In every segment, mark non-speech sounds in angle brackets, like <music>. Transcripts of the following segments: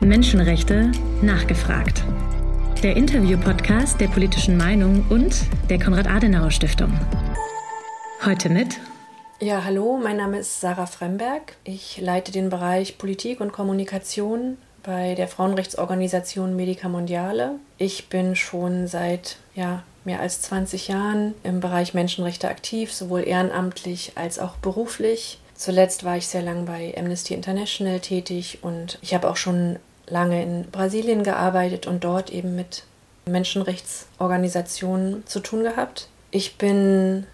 Menschenrechte nachgefragt. Der Interview-Podcast der politischen Meinung und der Konrad-Adenauer-Stiftung. Heute mit. Ja, hallo, mein Name ist Sarah Fremberg. Ich leite den Bereich Politik und Kommunikation bei der Frauenrechtsorganisation Medica Mondiale. Ich bin schon seit ja, mehr als 20 Jahren im Bereich Menschenrechte aktiv, sowohl ehrenamtlich als auch beruflich. Zuletzt war ich sehr lang bei Amnesty International tätig und ich habe auch schon lange in Brasilien gearbeitet und dort eben mit Menschenrechtsorganisationen zu tun gehabt. Ich bin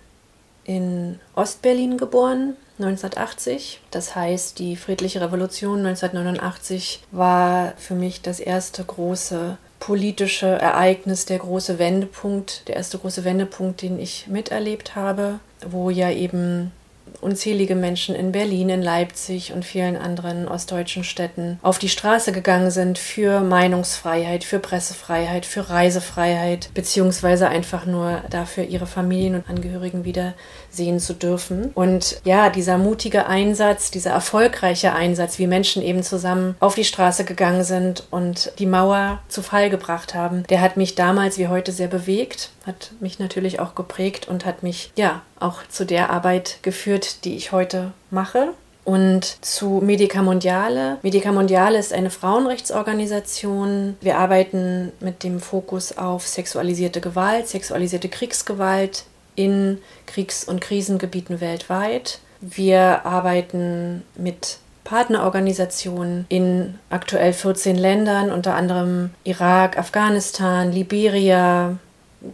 in Ostberlin geboren, 1980. Das heißt, die friedliche Revolution 1989 war für mich das erste große politische Ereignis, der große Wendepunkt, der erste große Wendepunkt, den ich miterlebt habe, wo ja eben unzählige Menschen in Berlin, in Leipzig und vielen anderen ostdeutschen Städten auf die Straße gegangen sind für Meinungsfreiheit, für Pressefreiheit, für Reisefreiheit, beziehungsweise einfach nur dafür, ihre Familien und Angehörigen wieder sehen zu dürfen. Und ja, dieser mutige Einsatz, dieser erfolgreiche Einsatz, wie Menschen eben zusammen auf die Straße gegangen sind und die Mauer zu Fall gebracht haben, der hat mich damals wie heute sehr bewegt, hat mich natürlich auch geprägt und hat mich ja auch zu der Arbeit geführt, die ich heute mache. Und zu Medica Mondiale. Medica Mondiale ist eine Frauenrechtsorganisation. Wir arbeiten mit dem Fokus auf sexualisierte Gewalt, sexualisierte Kriegsgewalt in Kriegs- und Krisengebieten weltweit. Wir arbeiten mit Partnerorganisationen in aktuell 14 Ländern, unter anderem Irak, Afghanistan, Liberia,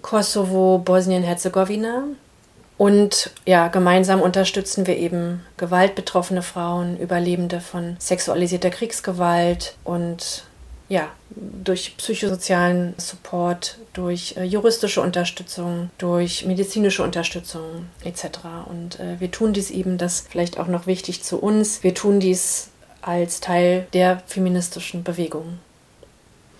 Kosovo, Bosnien-Herzegowina. Und ja, gemeinsam unterstützen wir eben gewaltbetroffene Frauen, Überlebende von sexualisierter Kriegsgewalt und ja, durch psychosozialen Support, durch äh, juristische Unterstützung, durch medizinische Unterstützung etc. Und äh, wir tun dies eben, das vielleicht auch noch wichtig zu uns, wir tun dies als Teil der feministischen Bewegung.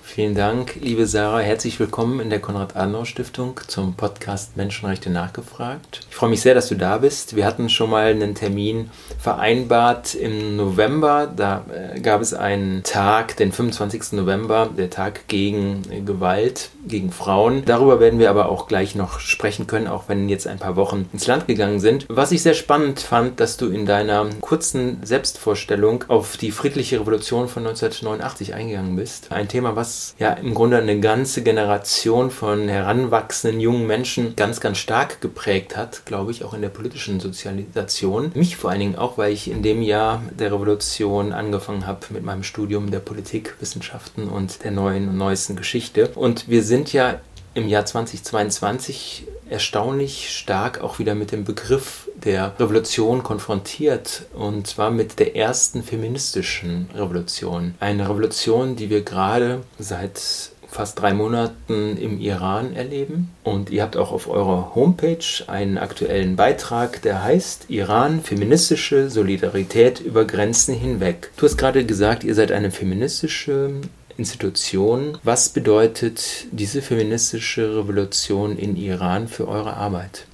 Vielen Dank, liebe Sarah. Herzlich willkommen in der Konrad-Adenauer-Stiftung zum Podcast Menschenrechte nachgefragt. Ich freue mich sehr, dass du da bist. Wir hatten schon mal einen Termin vereinbart im November. Da äh, gab es einen Tag, den 25. November, der Tag gegen Gewalt, gegen Frauen. Darüber werden wir aber auch gleich noch sprechen können, auch wenn jetzt ein paar Wochen ins Land gegangen sind. Was ich sehr spannend fand, dass du in deiner kurzen Selbstvorstellung auf die friedliche Revolution von 1989 eingegangen bist. Ein Thema, was ja im Grunde eine ganze Generation von heranwachsenden jungen Menschen ganz, ganz stark geprägt hat, glaube ich, auch in der politischen Sozialisation. Mich vor allen Dingen auch, weil ich in dem Jahr der Revolution angefangen habe mit meinem Studium der Politikwissenschaften und der neuen und neuesten Geschichte. Und wir sind ja im Jahr 2022 erstaunlich stark auch wieder mit dem Begriff der Revolution konfrontiert und zwar mit der ersten feministischen Revolution. Eine Revolution, die wir gerade seit fast drei Monaten im Iran erleben. Und ihr habt auch auf eurer Homepage einen aktuellen Beitrag, der heißt Iran, feministische Solidarität über Grenzen hinweg. Du hast gerade gesagt, ihr seid eine feministische Institution. Was bedeutet diese feministische Revolution in Iran für eure Arbeit?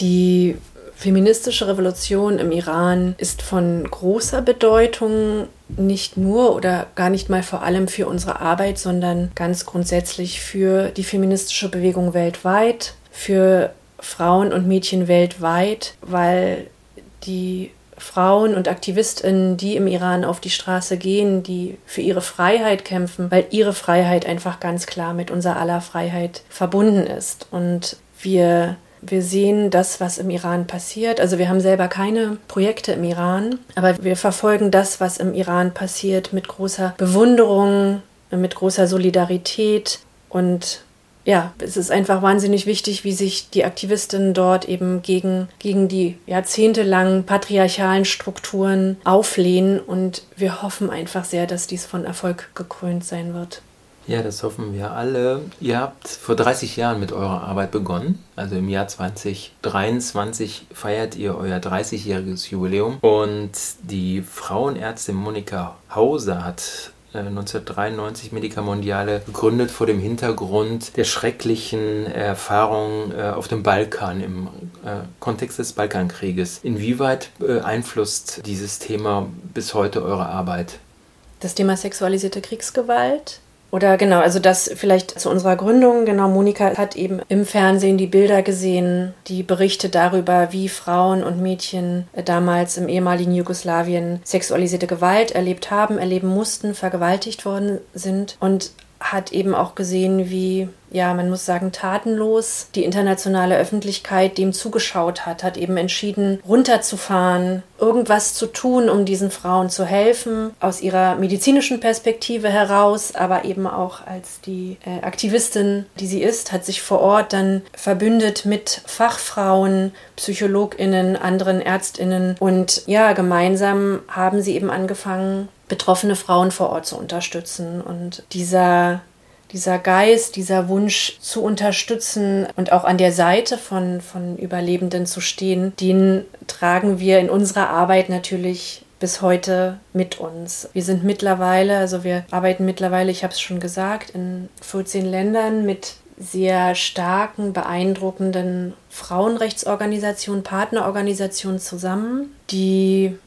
Die feministische Revolution im Iran ist von großer Bedeutung, nicht nur oder gar nicht mal vor allem für unsere Arbeit, sondern ganz grundsätzlich für die feministische Bewegung weltweit, für Frauen und Mädchen weltweit, weil die Frauen und Aktivistinnen, die im Iran auf die Straße gehen, die für ihre Freiheit kämpfen, weil ihre Freiheit einfach ganz klar mit unserer aller Freiheit verbunden ist. Und wir wir sehen das, was im Iran passiert. Also wir haben selber keine Projekte im Iran, aber wir verfolgen das, was im Iran passiert, mit großer Bewunderung, mit großer Solidarität und ja, es ist einfach wahnsinnig wichtig, wie sich die Aktivistinnen dort eben gegen, gegen die jahrzehntelangen patriarchalen Strukturen auflehnen. Und wir hoffen einfach sehr, dass dies von Erfolg gekrönt sein wird. Ja, das hoffen wir alle. Ihr habt vor 30 Jahren mit eurer Arbeit begonnen. Also im Jahr 2023 feiert ihr euer 30-jähriges Jubiläum. Und die Frauenärztin Monika Hauser hat 1993 Medica Mondiale gegründet vor dem Hintergrund der schrecklichen Erfahrungen äh, auf dem Balkan im äh, Kontext des Balkankrieges. Inwieweit beeinflusst dieses Thema bis heute eure Arbeit? das Thema sexualisierte Kriegsgewalt. Oder genau, also das vielleicht zu unserer Gründung. Genau, Monika hat eben im Fernsehen die Bilder gesehen, die Berichte darüber, wie Frauen und Mädchen damals im ehemaligen Jugoslawien sexualisierte Gewalt erlebt haben, erleben mussten, vergewaltigt worden sind. Und hat eben auch gesehen, wie, ja, man muss sagen, tatenlos die internationale Öffentlichkeit dem zugeschaut hat, hat eben entschieden, runterzufahren, irgendwas zu tun, um diesen Frauen zu helfen, aus ihrer medizinischen Perspektive heraus, aber eben auch als die äh, Aktivistin, die sie ist, hat sich vor Ort dann verbündet mit Fachfrauen, PsychologInnen, anderen ÄrztInnen und ja, gemeinsam haben sie eben angefangen, betroffene Frauen vor Ort zu unterstützen. Und dieser, dieser Geist, dieser Wunsch zu unterstützen und auch an der Seite von, von Überlebenden zu stehen, den tragen wir in unserer Arbeit natürlich bis heute mit uns. Wir sind mittlerweile, also wir arbeiten mittlerweile, ich habe es schon gesagt, in 14 Ländern mit sehr starken, beeindruckenden Frauenrechtsorganisationen, Partnerorganisationen zusammen, die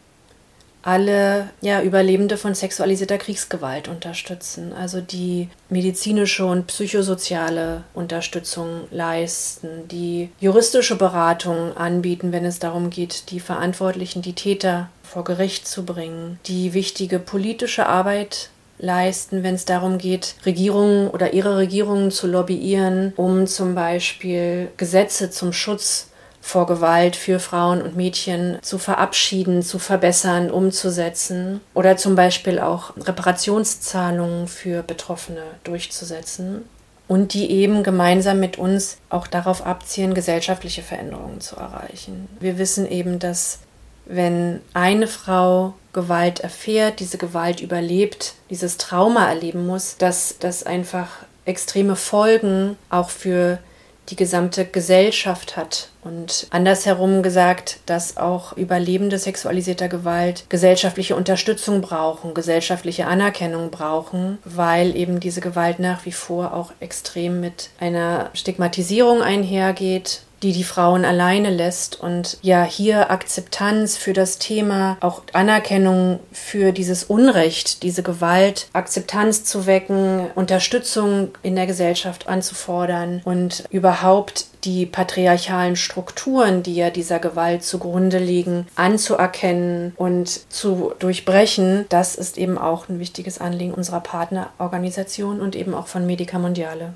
alle ja, Überlebende von sexualisierter Kriegsgewalt unterstützen, also die medizinische und psychosoziale Unterstützung leisten, die juristische Beratung anbieten, wenn es darum geht, die Verantwortlichen, die Täter vor Gericht zu bringen, die wichtige politische Arbeit leisten, wenn es darum geht, Regierungen oder ihre Regierungen zu lobbyieren, um zum Beispiel Gesetze zum Schutz vor Gewalt für Frauen und Mädchen zu verabschieden, zu verbessern, umzusetzen oder zum Beispiel auch Reparationszahlungen für Betroffene durchzusetzen und die eben gemeinsam mit uns auch darauf abzielen, gesellschaftliche Veränderungen zu erreichen. Wir wissen eben, dass wenn eine Frau Gewalt erfährt, diese Gewalt überlebt, dieses Trauma erleben muss, dass das einfach extreme Folgen auch für die gesamte Gesellschaft hat. Und andersherum gesagt, dass auch Überlebende sexualisierter Gewalt gesellschaftliche Unterstützung brauchen, gesellschaftliche Anerkennung brauchen, weil eben diese Gewalt nach wie vor auch extrem mit einer Stigmatisierung einhergeht die die Frauen alleine lässt und ja hier Akzeptanz für das Thema, auch Anerkennung für dieses Unrecht, diese Gewalt, Akzeptanz zu wecken, Unterstützung in der Gesellschaft anzufordern und überhaupt die patriarchalen Strukturen, die ja dieser Gewalt zugrunde liegen, anzuerkennen und zu durchbrechen, das ist eben auch ein wichtiges Anliegen unserer Partnerorganisation und eben auch von Medica Mondiale.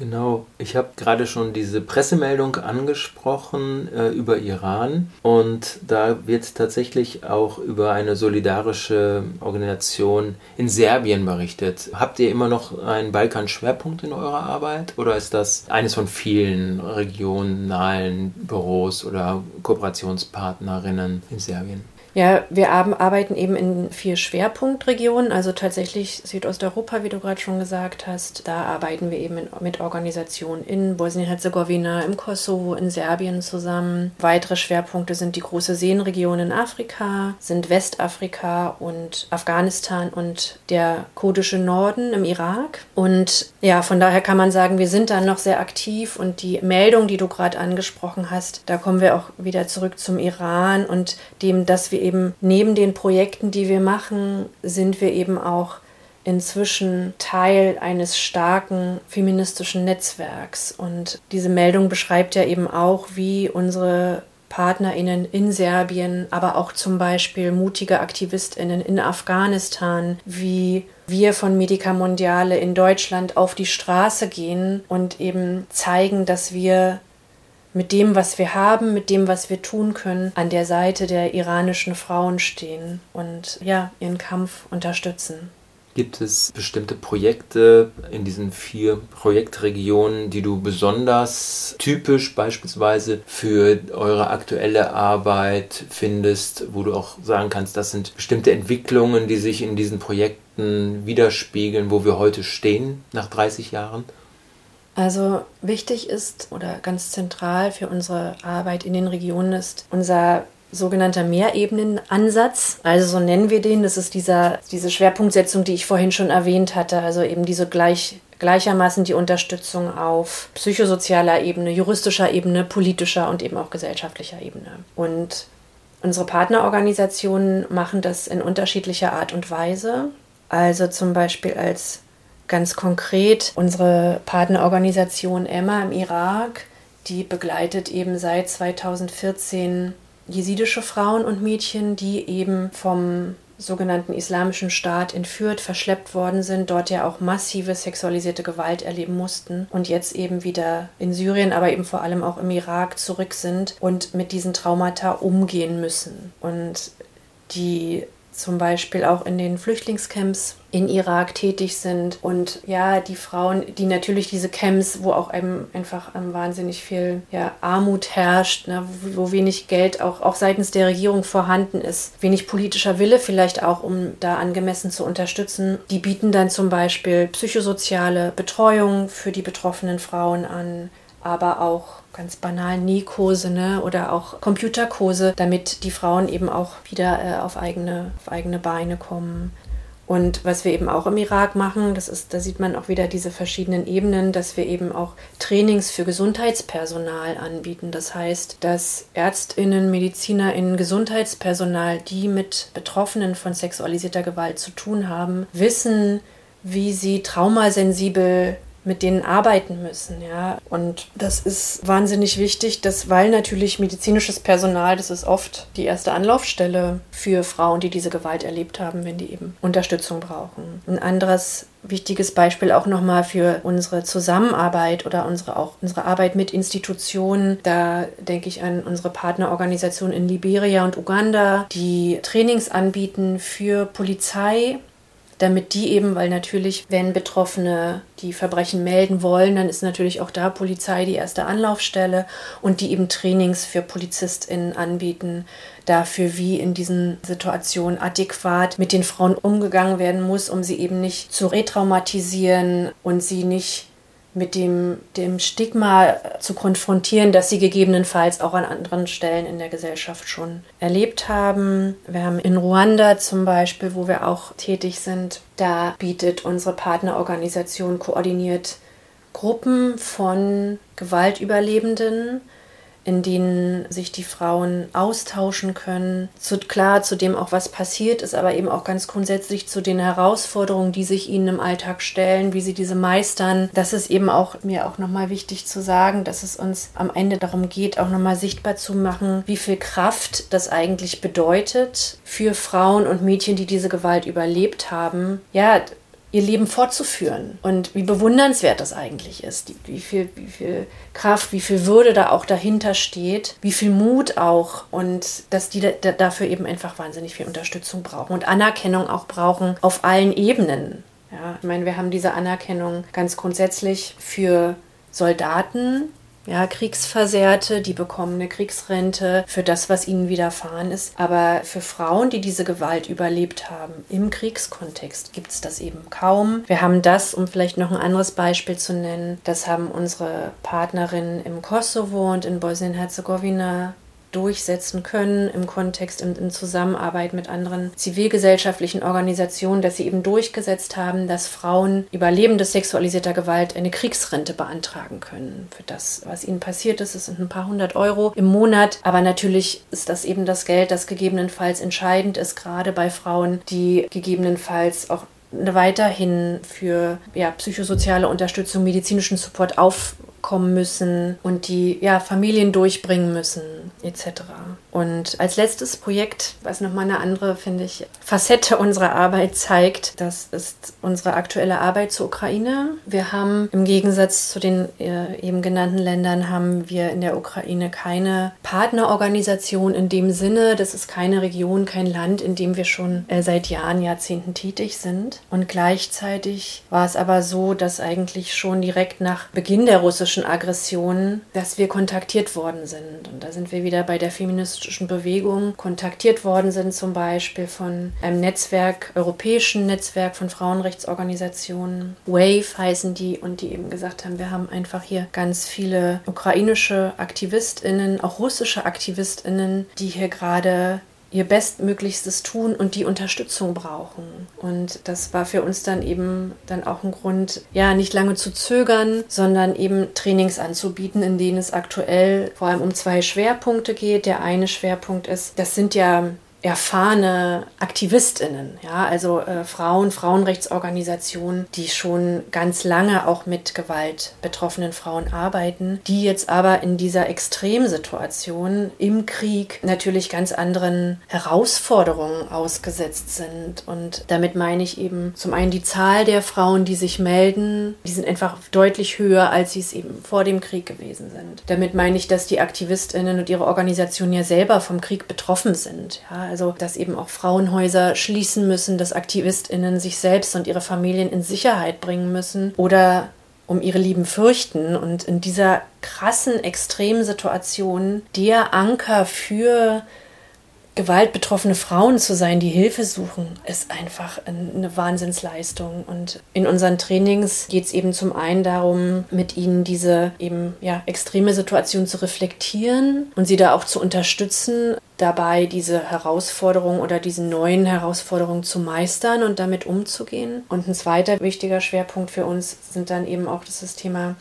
Genau, ich habe gerade schon diese Pressemeldung angesprochen äh, über Iran und da wird tatsächlich auch über eine solidarische Organisation in Serbien berichtet. Habt ihr immer noch einen Balkan-Schwerpunkt in eurer Arbeit oder ist das eines von vielen regionalen Büros oder Kooperationspartnerinnen in Serbien? Ja, wir arbeiten eben in vier Schwerpunktregionen, also tatsächlich Südosteuropa, wie du gerade schon gesagt hast. Da arbeiten wir eben mit Organisationen in Bosnien-Herzegowina, im Kosovo, in Serbien zusammen. Weitere Schwerpunkte sind die große Seenregion in Afrika, sind Westafrika und Afghanistan und der kurdische Norden im Irak. Und ja, von daher kann man sagen, wir sind da noch sehr aktiv und die Meldung, die du gerade angesprochen hast, da kommen wir auch wieder zurück zum Iran und dem, dass wir eben neben den Projekten, die wir machen, sind wir eben auch inzwischen Teil eines starken feministischen Netzwerks. Und diese Meldung beschreibt ja eben auch, wie unsere PartnerInnen in Serbien, aber auch zum Beispiel mutige AktivistInnen in Afghanistan, wie wir von Medica Mondiale in Deutschland auf die Straße gehen und eben zeigen, dass wir mit dem, was wir haben, mit dem, was wir tun können, an der Seite der iranischen Frauen stehen und ja, ihren Kampf unterstützen. Gibt es bestimmte Projekte in diesen vier Projektregionen, die du besonders typisch beispielsweise für eure aktuelle Arbeit findest, wo du auch sagen kannst, das sind bestimmte Entwicklungen, die sich in diesen Projekten widerspiegeln, wo wir heute stehen nach 30 Jahren? Also wichtig ist oder ganz zentral für unsere Arbeit in den Regionen ist unser sogenannter Mehrebenenansatz. Also so nennen wir den. Das ist dieser, diese Schwerpunktsetzung, die ich vorhin schon erwähnt hatte. Also eben diese gleich, gleichermaßen die Unterstützung auf psychosozialer Ebene, juristischer Ebene, politischer und eben auch gesellschaftlicher Ebene. Und unsere Partnerorganisationen machen das in unterschiedlicher Art und Weise. Also zum Beispiel als ganz konkret unsere Partnerorganisation Emma im Irak, die begleitet eben seit 2014 jesidische Frauen und Mädchen, die eben vom sogenannten Islamischen Staat entführt, verschleppt worden sind, dort ja auch massive sexualisierte Gewalt erleben mussten und jetzt eben wieder in Syrien, aber eben vor allem auch im Irak zurück sind und mit diesen Traumata umgehen müssen. Und die zum Beispiel auch in den Flüchtlingscamps in Irak tätig sind und ja, die Frauen, die natürlich diese Camps, wo auch einem einfach um, wahnsinnig viel ja, Armut herrscht, ne, wo wenig Geld auch, auch seitens der Regierung vorhanden ist, wenig politischer Wille vielleicht auch, um da angemessen zu unterstützen, die bieten dann zum Beispiel psychosoziale Betreuung für die betroffenen Frauen an, aber auch ganz banal Nähkurse ne? oder auch Computerkurse, damit die Frauen eben auch wieder äh, auf, eigene, auf eigene Beine kommen. Und was wir eben auch im Irak machen, das ist, da sieht man auch wieder diese verschiedenen Ebenen, dass wir eben auch Trainings für Gesundheitspersonal anbieten. Das heißt, dass Ärztinnen, Medizinerinnen, Gesundheitspersonal, die mit Betroffenen von sexualisierter Gewalt zu tun haben, wissen, wie sie traumasensibel mit denen arbeiten müssen, ja. Und das ist wahnsinnig wichtig, dass, weil natürlich medizinisches Personal, das ist oft die erste Anlaufstelle für Frauen, die diese Gewalt erlebt haben, wenn die eben Unterstützung brauchen. Ein anderes wichtiges Beispiel auch nochmal für unsere Zusammenarbeit oder unsere auch unsere Arbeit mit Institutionen. Da denke ich an unsere Partnerorganisationen in Liberia und Uganda, die Trainings anbieten für Polizei damit die eben, weil natürlich, wenn Betroffene die Verbrechen melden wollen, dann ist natürlich auch da Polizei die erste Anlaufstelle und die eben Trainings für PolizistInnen anbieten, dafür, wie in diesen Situationen adäquat mit den Frauen umgegangen werden muss, um sie eben nicht zu retraumatisieren und sie nicht mit dem, dem Stigma zu konfrontieren, das sie gegebenenfalls auch an anderen Stellen in der Gesellschaft schon erlebt haben. Wir haben in Ruanda zum Beispiel, wo wir auch tätig sind, da bietet unsere Partnerorganisation koordiniert Gruppen von Gewaltüberlebenden in denen sich die Frauen austauschen können. Zu, klar, zu dem auch was passiert ist, aber eben auch ganz grundsätzlich zu den Herausforderungen, die sich ihnen im Alltag stellen, wie sie diese meistern. Das ist eben auch mir auch nochmal wichtig zu sagen, dass es uns am Ende darum geht, auch nochmal sichtbar zu machen, wie viel Kraft das eigentlich bedeutet für Frauen und Mädchen, die diese Gewalt überlebt haben. Ja, ihr Leben fortzuführen. Und wie bewundernswert das eigentlich ist, wie viel, wie viel Kraft, wie viel Würde da auch dahinter steht, wie viel Mut auch. Und dass die da, dafür eben einfach wahnsinnig viel Unterstützung brauchen und Anerkennung auch brauchen auf allen Ebenen. Ja, ich meine, wir haben diese Anerkennung ganz grundsätzlich für Soldaten, ja, Kriegsversehrte, die bekommen eine Kriegsrente für das, was ihnen widerfahren ist. Aber für Frauen, die diese Gewalt überlebt haben im Kriegskontext, gibt es das eben kaum. Wir haben das, um vielleicht noch ein anderes Beispiel zu nennen, das haben unsere Partnerinnen im Kosovo und in Bosnien-Herzegowina durchsetzen können im Kontext und in Zusammenarbeit mit anderen zivilgesellschaftlichen Organisationen, dass sie eben durchgesetzt haben, dass Frauen Überlebende sexualisierter Gewalt eine Kriegsrente beantragen können für das, was ihnen passiert ist. Es sind ein paar hundert Euro im Monat, aber natürlich ist das eben das Geld, das gegebenenfalls entscheidend ist, gerade bei Frauen, die gegebenenfalls auch weiterhin für ja, psychosoziale Unterstützung, medizinischen Support aufkommen müssen und die ja, Familien durchbringen müssen, etc. Und als letztes Projekt, was nochmal eine andere, finde ich, Facette unserer Arbeit zeigt, das ist unsere aktuelle Arbeit zur Ukraine. Wir haben im Gegensatz zu den äh, eben genannten Ländern, haben wir in der Ukraine keine Partnerorganisation in dem Sinne. Das ist keine Region, kein Land, in dem wir schon äh, seit Jahren, Jahrzehnten tätig sind. Und gleichzeitig war es aber so, dass eigentlich schon direkt nach Beginn der russischen Aggression, dass wir kontaktiert worden sind. Und da sind wir wieder bei der feministischen feministischen Bewegung kontaktiert worden sind, zum Beispiel von einem Netzwerk, europäischen Netzwerk von Frauenrechtsorganisationen. WAVE heißen die und die eben gesagt haben, wir haben einfach hier ganz viele ukrainische AktivistInnen, auch russische AktivistInnen, die hier gerade ihr Bestmöglichstes tun und die Unterstützung brauchen. Und das war für uns dann eben dann auch ein Grund, ja, nicht lange zu zögern, sondern eben Trainings anzubieten, in denen es aktuell vor allem um zwei Schwerpunkte geht. Der eine Schwerpunkt ist, das sind ja erfahrene AktivistInnen, ja, also äh, Frauen, Frauenrechtsorganisationen, die schon ganz lange auch mit Gewalt betroffenen Frauen arbeiten, die jetzt aber in dieser Extremsituation im Krieg natürlich ganz anderen Herausforderungen ausgesetzt sind. Und damit meine ich eben zum einen die Zahl der Frauen, die sich melden, die sind einfach deutlich höher, als sie es eben vor dem Krieg gewesen sind. Damit meine ich, dass die AktivistInnen und ihre Organisationen ja selber vom Krieg betroffen sind. Ja, also, dass eben auch Frauenhäuser schließen müssen, dass AktivistInnen sich selbst und ihre Familien in Sicherheit bringen müssen oder um ihre Lieben fürchten. Und in dieser krassen Extremsituation der Anker für gewaltbetroffene Frauen zu sein, die Hilfe suchen, ist einfach eine Wahnsinnsleistung. Und in unseren Trainings geht es eben zum einen darum, mit ihnen diese eben ja extreme Situation zu reflektieren und sie da auch zu unterstützen, dabei diese Herausforderung oder diese neuen Herausforderungen zu meistern und damit umzugehen. Und ein zweiter wichtiger Schwerpunkt für uns sind dann eben auch das Thema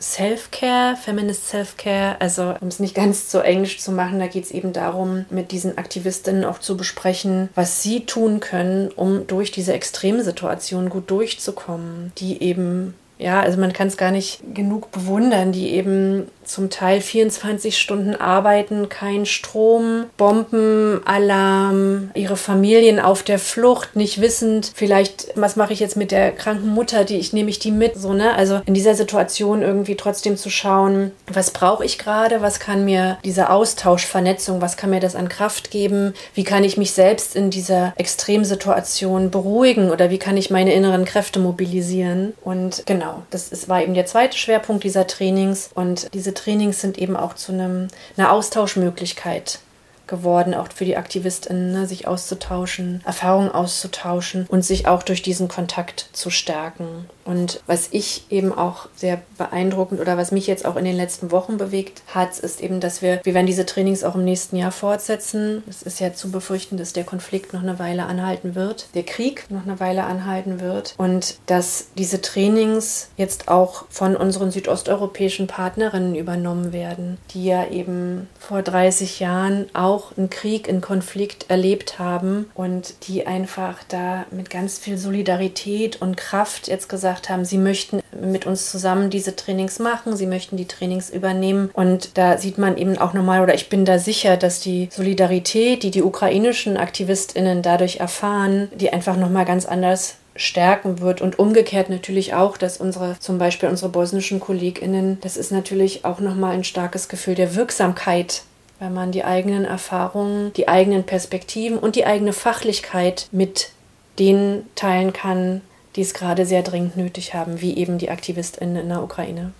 Self-Care, Feminist Self-Care, also um es nicht ganz so englisch zu machen, da geht es eben darum, mit diesen Aktivistinnen auch zu besprechen, was sie tun können, um durch diese Extremsituation gut durchzukommen, die eben ja, also man kann es gar nicht genug bewundern, die eben zum Teil 24 Stunden arbeiten, kein Strom, Bombenalarm, ihre Familien auf der Flucht, nicht wissend, vielleicht, was mache ich jetzt mit der kranken Mutter, die ich nehme ich die mit, so, ne? Also in dieser Situation irgendwie trotzdem zu schauen, was brauche ich gerade, was kann mir dieser Austausch, Vernetzung, was kann mir das an Kraft geben, wie kann ich mich selbst in dieser Extremsituation beruhigen oder wie kann ich meine inneren Kräfte mobilisieren und genau, das ist, war eben der zweite Schwerpunkt dieser Trainings und diese Trainings sind eben auch zu einem, einer Austauschmöglichkeit geworden, auch für die AktivistInnen, ne, sich auszutauschen, Erfahrungen auszutauschen und sich auch durch diesen Kontakt zu stärken. Und was ich eben auch sehr beeindruckend oder was mich jetzt auch in den letzten Wochen bewegt hat, ist eben, dass wir, wir werden diese Trainings auch im nächsten Jahr fortsetzen. Es ist ja zu befürchten, dass der Konflikt noch eine Weile anhalten wird, der Krieg noch eine Weile anhalten wird und dass diese Trainings jetzt auch von unseren südosteuropäischen Partnerinnen übernommen werden, die ja eben vor 30 Jahren auch einen Krieg, einen Konflikt erlebt haben und die einfach da mit ganz viel Solidarität und Kraft jetzt gesagt haben, sie möchten mit uns zusammen diese Trainings machen, sie möchten die Trainings übernehmen. Und da sieht man eben auch nochmal oder ich bin da sicher, dass die Solidarität, die die ukrainischen Aktivistinnen dadurch erfahren, die einfach nochmal ganz anders stärken wird. Und umgekehrt natürlich auch, dass unsere zum Beispiel unsere bosnischen Kolleginnen, das ist natürlich auch nochmal ein starkes Gefühl der Wirksamkeit wenn man die eigenen Erfahrungen, die eigenen Perspektiven und die eigene Fachlichkeit mit denen teilen kann, die es gerade sehr dringend nötig haben, wie eben die AktivistInnen in der Ukraine.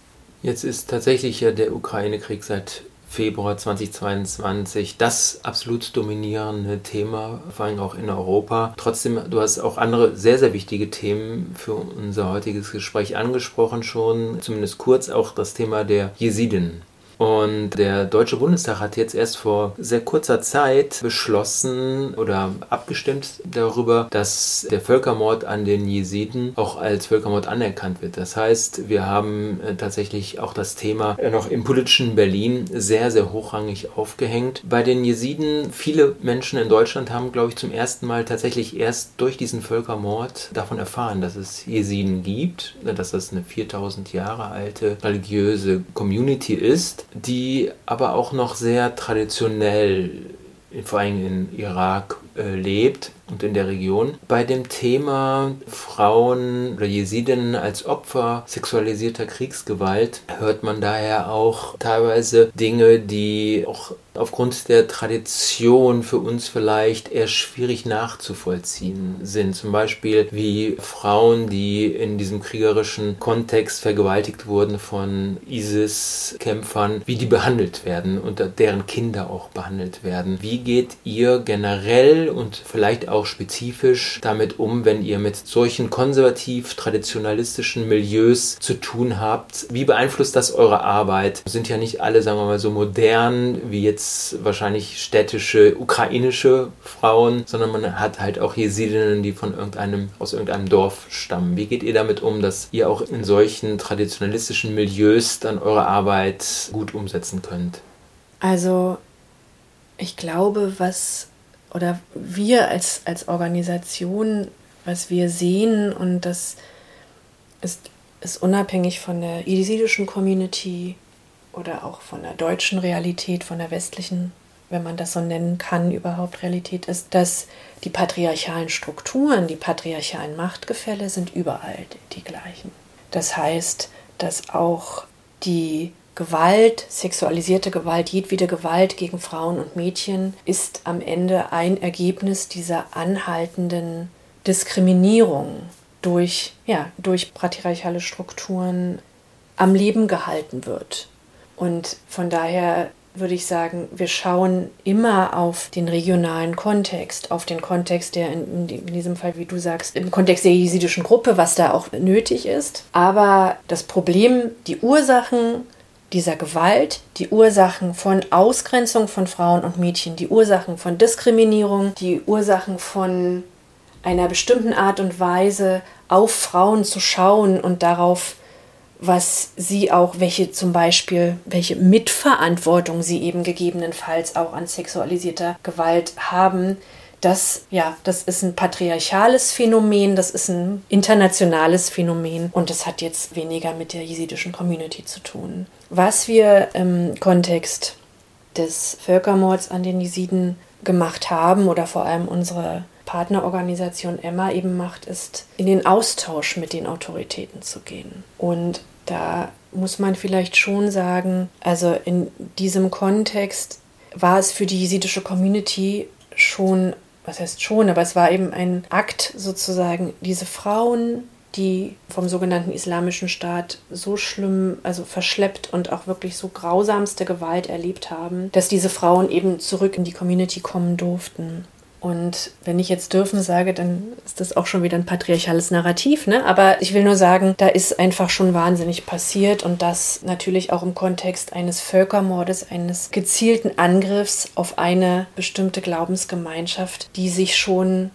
Jetzt ist tatsächlich ja der Ukraine-Krieg seit Februar 2022 das absolut dominierende Thema, vor allem auch in Europa. Trotzdem, du hast auch andere sehr, sehr wichtige Themen für unser heutiges Gespräch angesprochen schon, zumindest kurz auch das Thema der Jesiden. Und der Deutsche Bundestag hat jetzt erst vor sehr kurzer Zeit beschlossen oder abgestimmt darüber, dass der Völkermord an den Jesiden auch als Völkermord anerkannt wird. Das heißt, wir haben äh, tatsächlich auch das Thema noch im politischen Berlin sehr, sehr hochrangig aufgehängt. Bei den Jesiden, viele Menschen in Deutschland haben, glaube ich, zum ersten Mal tatsächlich erst durch diesen Völkermord davon erfahren, dass es Jesiden gibt, dass das eine 4000 Jahre alte religiöse Community ist die aber auch noch sehr traditionell, vor allem in Irak, äh, lebt und in der Region. Bei dem Thema Frauen oder Jesidinnen als Opfer sexualisierter Kriegsgewalt hört man daher auch teilweise Dinge, die auch aufgrund der Tradition für uns vielleicht eher schwierig nachzuvollziehen sind. Zum Beispiel wie Frauen, die in diesem kriegerischen Kontext vergewaltigt wurden von ISIS-Kämpfern, wie die behandelt werden und deren Kinder auch behandelt werden. Wie geht ihr generell und vielleicht auch spezifisch damit um, wenn ihr mit solchen konservativ-traditionalistischen Milieus zu tun habt? Wie beeinflusst das eure Arbeit? Sind ja nicht alle, sagen wir mal, so modern wie jetzt wahrscheinlich städtische ukrainische Frauen, sondern man hat halt auch Jesidinnen, die von irgendeinem, aus irgendeinem Dorf stammen. Wie geht ihr damit um, dass ihr auch in solchen traditionalistischen Milieus dann eure Arbeit gut umsetzen könnt? Also, ich glaube, was oder wir als, als Organisation, was wir sehen, und das ist, ist unabhängig von der jesidischen Community oder auch von der deutschen Realität, von der westlichen, wenn man das so nennen kann, überhaupt Realität ist, dass die patriarchalen Strukturen, die patriarchalen Machtgefälle sind überall die gleichen. Das heißt, dass auch die Gewalt, sexualisierte Gewalt, jedwede Gewalt gegen Frauen und Mädchen ist am Ende ein Ergebnis dieser anhaltenden Diskriminierung durch, ja, durch patriarchale Strukturen am Leben gehalten wird. Und von daher würde ich sagen, wir schauen immer auf den regionalen Kontext, auf den Kontext, der in, in, diesem Fall, wie du sagst, im Kontext der jesidischen Gruppe, was da auch nötig ist. Aber das Problem, die Ursachen dieser Gewalt, die Ursachen von Ausgrenzung von Frauen und Mädchen, die Ursachen von Diskriminierung, die Ursachen von einer bestimmten Art und Weise auf Frauen zu schauen und darauf was sie auch, welche zum Beispiel, welche Mitverantwortung sie eben gegebenenfalls auch an sexualisierter Gewalt haben. Das, ja, das ist ein patriarchales Phänomen, das ist ein internationales Phänomen und das hat jetzt weniger mit der jesidischen Community zu tun. Was wir im Kontext des Völkermords an den Jesiden gemacht haben oder vor allem unsere Partnerorganisation Emma eben macht, ist in den Austausch mit den Autoritäten zu gehen. Und da muss man vielleicht schon sagen, also in diesem Kontext war es für die jesidische Community schon, was heißt schon, aber es war eben ein Akt sozusagen, diese Frauen, die vom sogenannten Islamischen Staat so schlimm, also verschleppt und auch wirklich so grausamste Gewalt erlebt haben, dass diese Frauen eben zurück in die Community kommen durften. Und wenn ich jetzt dürfen sage, dann ist das auch schon wieder ein patriarchales Narrativ, ne? Aber ich will nur sagen, da ist einfach schon wahnsinnig passiert und das natürlich auch im Kontext eines Völkermordes, eines gezielten Angriffs auf eine bestimmte Glaubensgemeinschaft, die sich schon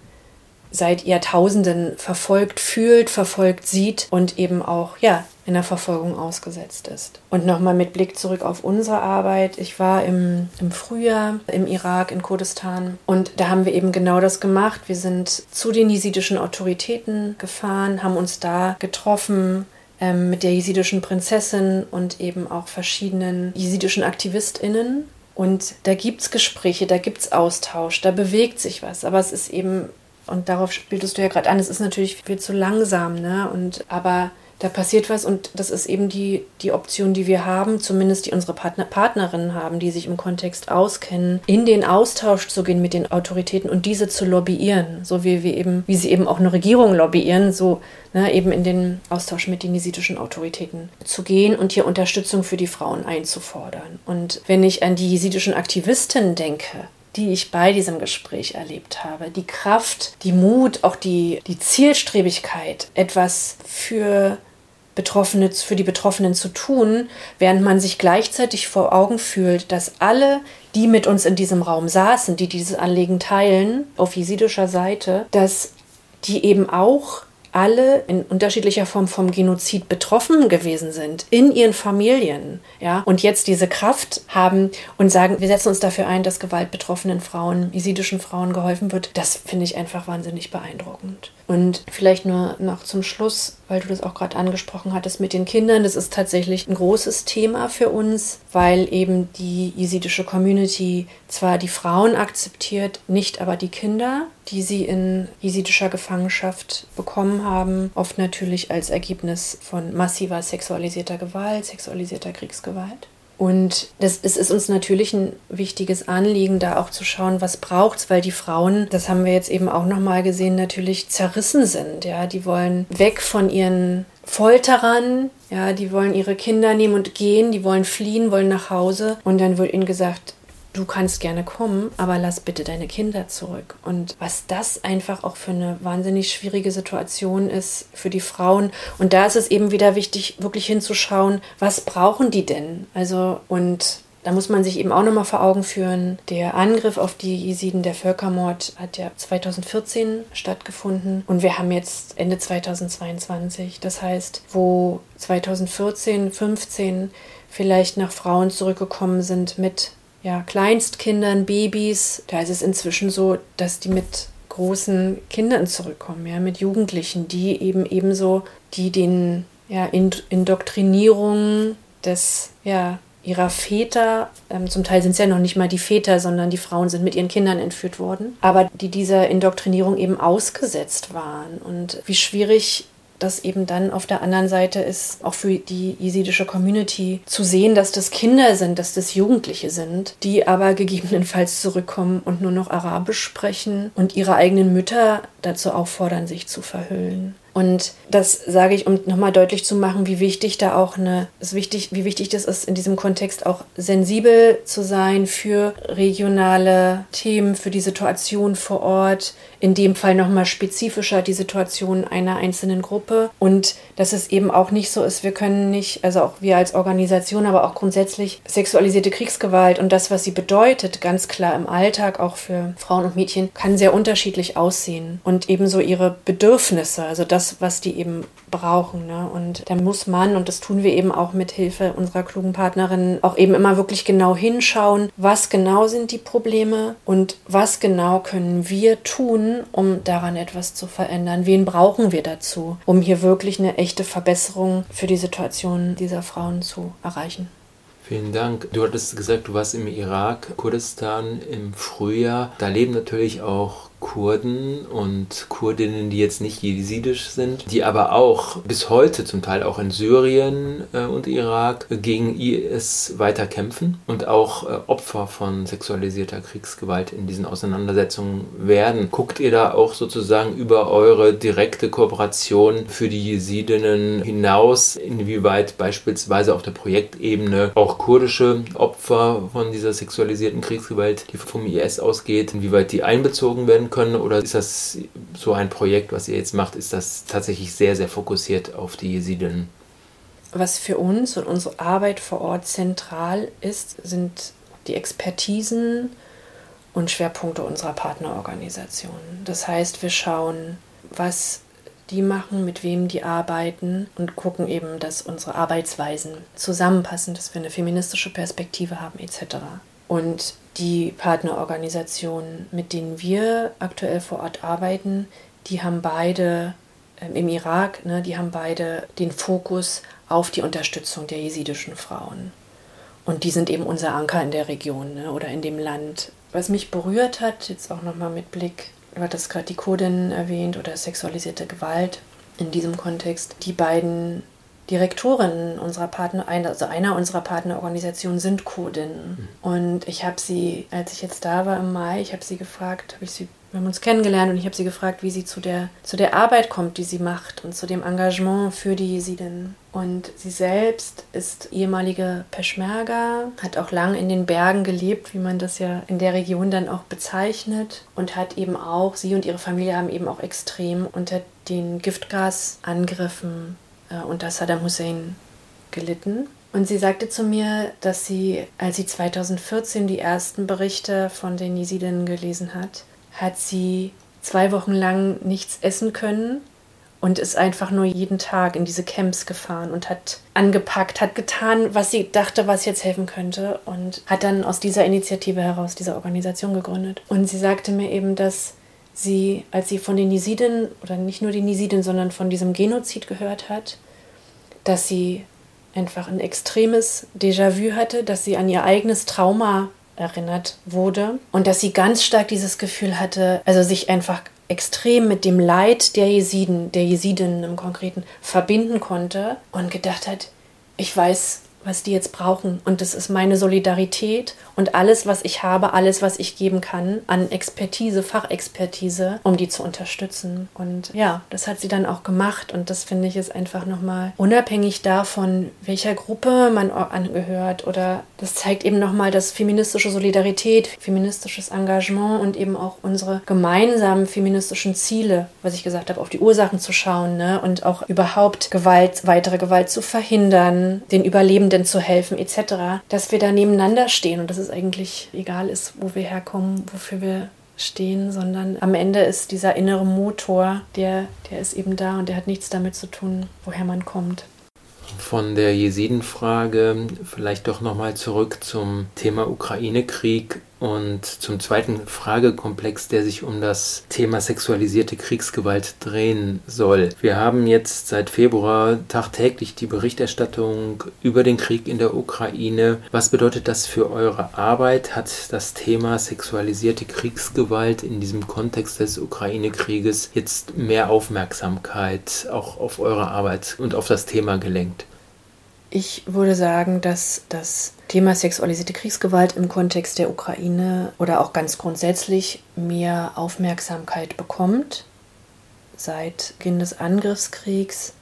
seit Jahrtausenden verfolgt fühlt, verfolgt sieht und eben auch, ja, in der Verfolgung ausgesetzt ist. Und nochmal mit Blick zurück auf unsere Arbeit. Ich war im, im Frühjahr im Irak, in Kurdistan und da haben wir eben genau das gemacht. Wir sind zu den jesidischen Autoritäten gefahren, haben uns da getroffen, ähm, mit der jesidischen Prinzessin und eben auch verschiedenen jesidischen AktivistInnen. Und da gibt es Gespräche, da gibt es Austausch, da bewegt sich was. Aber es ist eben, und darauf spieltest du ja gerade an, es ist natürlich viel zu langsam, ne? Und aber da passiert was und das ist eben die, die Option, die wir haben, zumindest die unsere Partner, Partnerinnen haben, die sich im Kontext auskennen, in den Austausch zu gehen mit den Autoritäten und diese zu lobbyieren, so wie wir eben, wie sie eben auch eine Regierung lobbyieren, so ne, eben in den Austausch mit den jesidischen Autoritäten zu gehen und hier Unterstützung für die Frauen einzufordern. Und wenn ich an die jesidischen Aktivisten denke, die ich bei diesem Gespräch erlebt habe. Die Kraft, die Mut, auch die, die Zielstrebigkeit, etwas für Betroffene, für die Betroffenen zu tun, während man sich gleichzeitig vor Augen fühlt, dass alle, die mit uns in diesem Raum saßen, die dieses Anliegen teilen, auf jesidischer Seite, dass die eben auch alle in unterschiedlicher Form vom Genozid betroffen gewesen sind, in ihren Familien, ja, und jetzt diese Kraft haben und sagen, wir setzen uns dafür ein, dass gewaltbetroffenen Frauen, jesidischen Frauen geholfen wird, das finde ich einfach wahnsinnig beeindruckend. Und vielleicht nur noch zum Schluss, weil du das auch gerade angesprochen hattest mit den Kindern, das ist tatsächlich ein großes Thema für uns, weil eben die jesidische Community zwar die Frauen akzeptiert, nicht aber die Kinder, die sie in jesidischer Gefangenschaft bekommen haben, oft natürlich als Ergebnis von massiver sexualisierter Gewalt, sexualisierter Kriegsgewalt. Und das ist, ist uns natürlich ein wichtiges Anliegen, da auch zu schauen, was braucht's, weil die Frauen, das haben wir jetzt eben auch nochmal gesehen, natürlich zerrissen sind. Ja, die wollen weg von ihren Folterern, ja, die wollen ihre Kinder nehmen und gehen, die wollen fliehen, wollen nach Hause. Und dann wird ihnen gesagt, du kannst gerne kommen, aber lass bitte deine Kinder zurück. Und was das einfach auch für eine wahnsinnig schwierige Situation ist für die Frauen. Und da ist es eben wieder wichtig, wirklich hinzuschauen, was brauchen die denn? Also, und da muss man sich eben auch nochmal vor Augen führen, der Angriff auf die Jesiden, der Völkermord, hat ja 2014 stattgefunden und wir haben jetzt Ende 2022. Das heißt, wo 2014, 15 vielleicht nach Frauen zurückgekommen sind mit ja, Kleinstkindern, Babys. Da ist es inzwischen so, dass die mit großen Kindern zurückkommen, ja, mit Jugendlichen, die eben ebenso, die den ja, Indoktrinierungen des ja, ihrer Väter, ähm, zum Teil sind es ja noch nicht mal die Väter, sondern die Frauen sind mit ihren Kindern entführt worden, aber die dieser Indoktrinierung eben ausgesetzt waren und wie schwierig das eben dann auf der anderen Seite ist, auch für die jesidische Community zu sehen, dass das Kinder sind, dass das Jugendliche sind, die aber gegebenenfalls zurückkommen und nur noch Arabisch sprechen und ihre eigenen Mütter dazu auffordern, sich zu verhüllen. Und das sage ich, um nochmal deutlich zu machen, wie wichtig da auch eine, ist wichtig, wie wichtig das ist, in diesem Kontext auch sensibel zu sein für regionale Themen, für die Situation vor Ort, in dem Fall nochmal spezifischer die Situation einer einzelnen Gruppe. Und dass es eben auch nicht so ist, wir können nicht, also auch wir als Organisation, aber auch grundsätzlich sexualisierte Kriegsgewalt und das, was sie bedeutet, ganz klar im Alltag auch für Frauen und Mädchen, kann sehr unterschiedlich aussehen. Und ebenso ihre Bedürfnisse, also das, was die eben brauchen. Ne? Und da muss man, und das tun wir eben auch mit Hilfe unserer klugen Partnerinnen, auch eben immer wirklich genau hinschauen, was genau sind die Probleme und was genau können wir tun, um daran etwas zu verändern. Wen brauchen wir dazu, um hier wirklich eine echte Verbesserung für die Situation dieser Frauen zu erreichen? Vielen Dank. Du hattest gesagt, du warst im Irak, Kurdistan im Frühjahr. Da leben natürlich auch Kurden und Kurdinnen, die jetzt nicht jesidisch sind, die aber auch bis heute zum Teil auch in Syrien äh, und Irak gegen IS weiter kämpfen und auch äh, Opfer von sexualisierter Kriegsgewalt in diesen Auseinandersetzungen werden. Guckt ihr da auch sozusagen über eure direkte Kooperation für die Jesidinnen hinaus, inwieweit beispielsweise auf der Projektebene auch kurdische Opfer von dieser sexualisierten Kriegsgewalt, die vom IS ausgeht, inwieweit die einbezogen werden können? Oder ist das so ein Projekt, was ihr jetzt macht, ist das tatsächlich sehr, sehr fokussiert auf die Jesiden? Was für uns und unsere Arbeit vor Ort zentral ist, sind die Expertisen und Schwerpunkte unserer Partnerorganisation. Das heißt, wir schauen, was die machen, mit wem die arbeiten und gucken eben, dass unsere Arbeitsweisen zusammenpassen, dass wir eine feministische Perspektive haben etc. Und die Partnerorganisationen, mit denen wir aktuell vor Ort arbeiten, die haben beide äh, im Irak, ne, die haben beide den Fokus auf die Unterstützung der jesidischen Frauen. Und die sind eben unser Anker in der Region ne, oder in dem Land. Was mich berührt hat, jetzt auch nochmal mit Blick, du hattest gerade die Kodinnen erwähnt oder sexualisierte Gewalt in diesem Kontext, die beiden Direktorinnen unserer Partner, also einer unserer Partnerorganisationen sind Kurdinnen. Mhm. Und ich habe sie, als ich jetzt da war im Mai, ich habe sie gefragt, habe ich sie, wir haben uns kennengelernt und ich habe sie gefragt, wie sie zu der, zu der Arbeit kommt, die sie macht und zu dem Engagement für die Jesiden. Und sie selbst ist ehemalige Peschmerga, hat auch lang in den Bergen gelebt, wie man das ja in der Region dann auch bezeichnet und hat eben auch, sie und ihre Familie haben eben auch extrem unter den Giftgasangriffen unter Saddam Hussein gelitten. Und sie sagte zu mir, dass sie, als sie 2014 die ersten Berichte von den Jesidinnen gelesen hat, hat sie zwei Wochen lang nichts essen können und ist einfach nur jeden Tag in diese Camps gefahren und hat angepackt, hat getan, was sie dachte, was jetzt helfen könnte und hat dann aus dieser Initiative heraus diese Organisation gegründet. Und sie sagte mir eben, dass sie, als sie von den Nisiden, oder nicht nur den Nisiden, sondern von diesem Genozid gehört hat, dass sie einfach ein extremes Déjà-vu hatte, dass sie an ihr eigenes Trauma erinnert wurde und dass sie ganz stark dieses Gefühl hatte, also sich einfach extrem mit dem Leid der Jesiden, der Jesidinnen im Konkreten verbinden konnte und gedacht hat, ich weiß, was die jetzt brauchen. Und das ist meine Solidarität und alles, was ich habe, alles, was ich geben kann an Expertise, Fachexpertise, um die zu unterstützen. Und ja, das hat sie dann auch gemacht. Und das finde ich ist einfach nochmal unabhängig davon, welcher Gruppe man angehört. Oder das zeigt eben nochmal, dass feministische Solidarität, feministisches Engagement und eben auch unsere gemeinsamen feministischen Ziele, was ich gesagt habe, auf die Ursachen zu schauen ne? und auch überhaupt Gewalt, weitere Gewalt zu verhindern, den Überleben Lebenden zu helfen etc., dass wir da nebeneinander stehen und dass es eigentlich egal ist, wo wir herkommen, wofür wir stehen, sondern am Ende ist dieser innere Motor, der, der ist eben da und der hat nichts damit zu tun, woher man kommt. von der Jesidenfrage vielleicht doch nochmal zurück zum Thema Ukraine-Krieg und zum zweiten Fragekomplex, der sich um das Thema sexualisierte Kriegsgewalt drehen soll. Wir haben jetzt seit Februar tagtäglich die Berichterstattung über den Krieg in der Ukraine. Was bedeutet das für eure Arbeit? Hat das Thema sexualisierte Kriegsgewalt in diesem Kontext des Ukraine-Krieges jetzt mehr Aufmerksamkeit auch auf eure Arbeit und auf das Thema gelenkt? Ich würde sagen, dass das Thema sexualisierte Kriegsgewalt im Kontext der Ukraine oder auch ganz grundsätzlich mehr Aufmerksamkeit bekommt seit Beginn des Angriffskriegs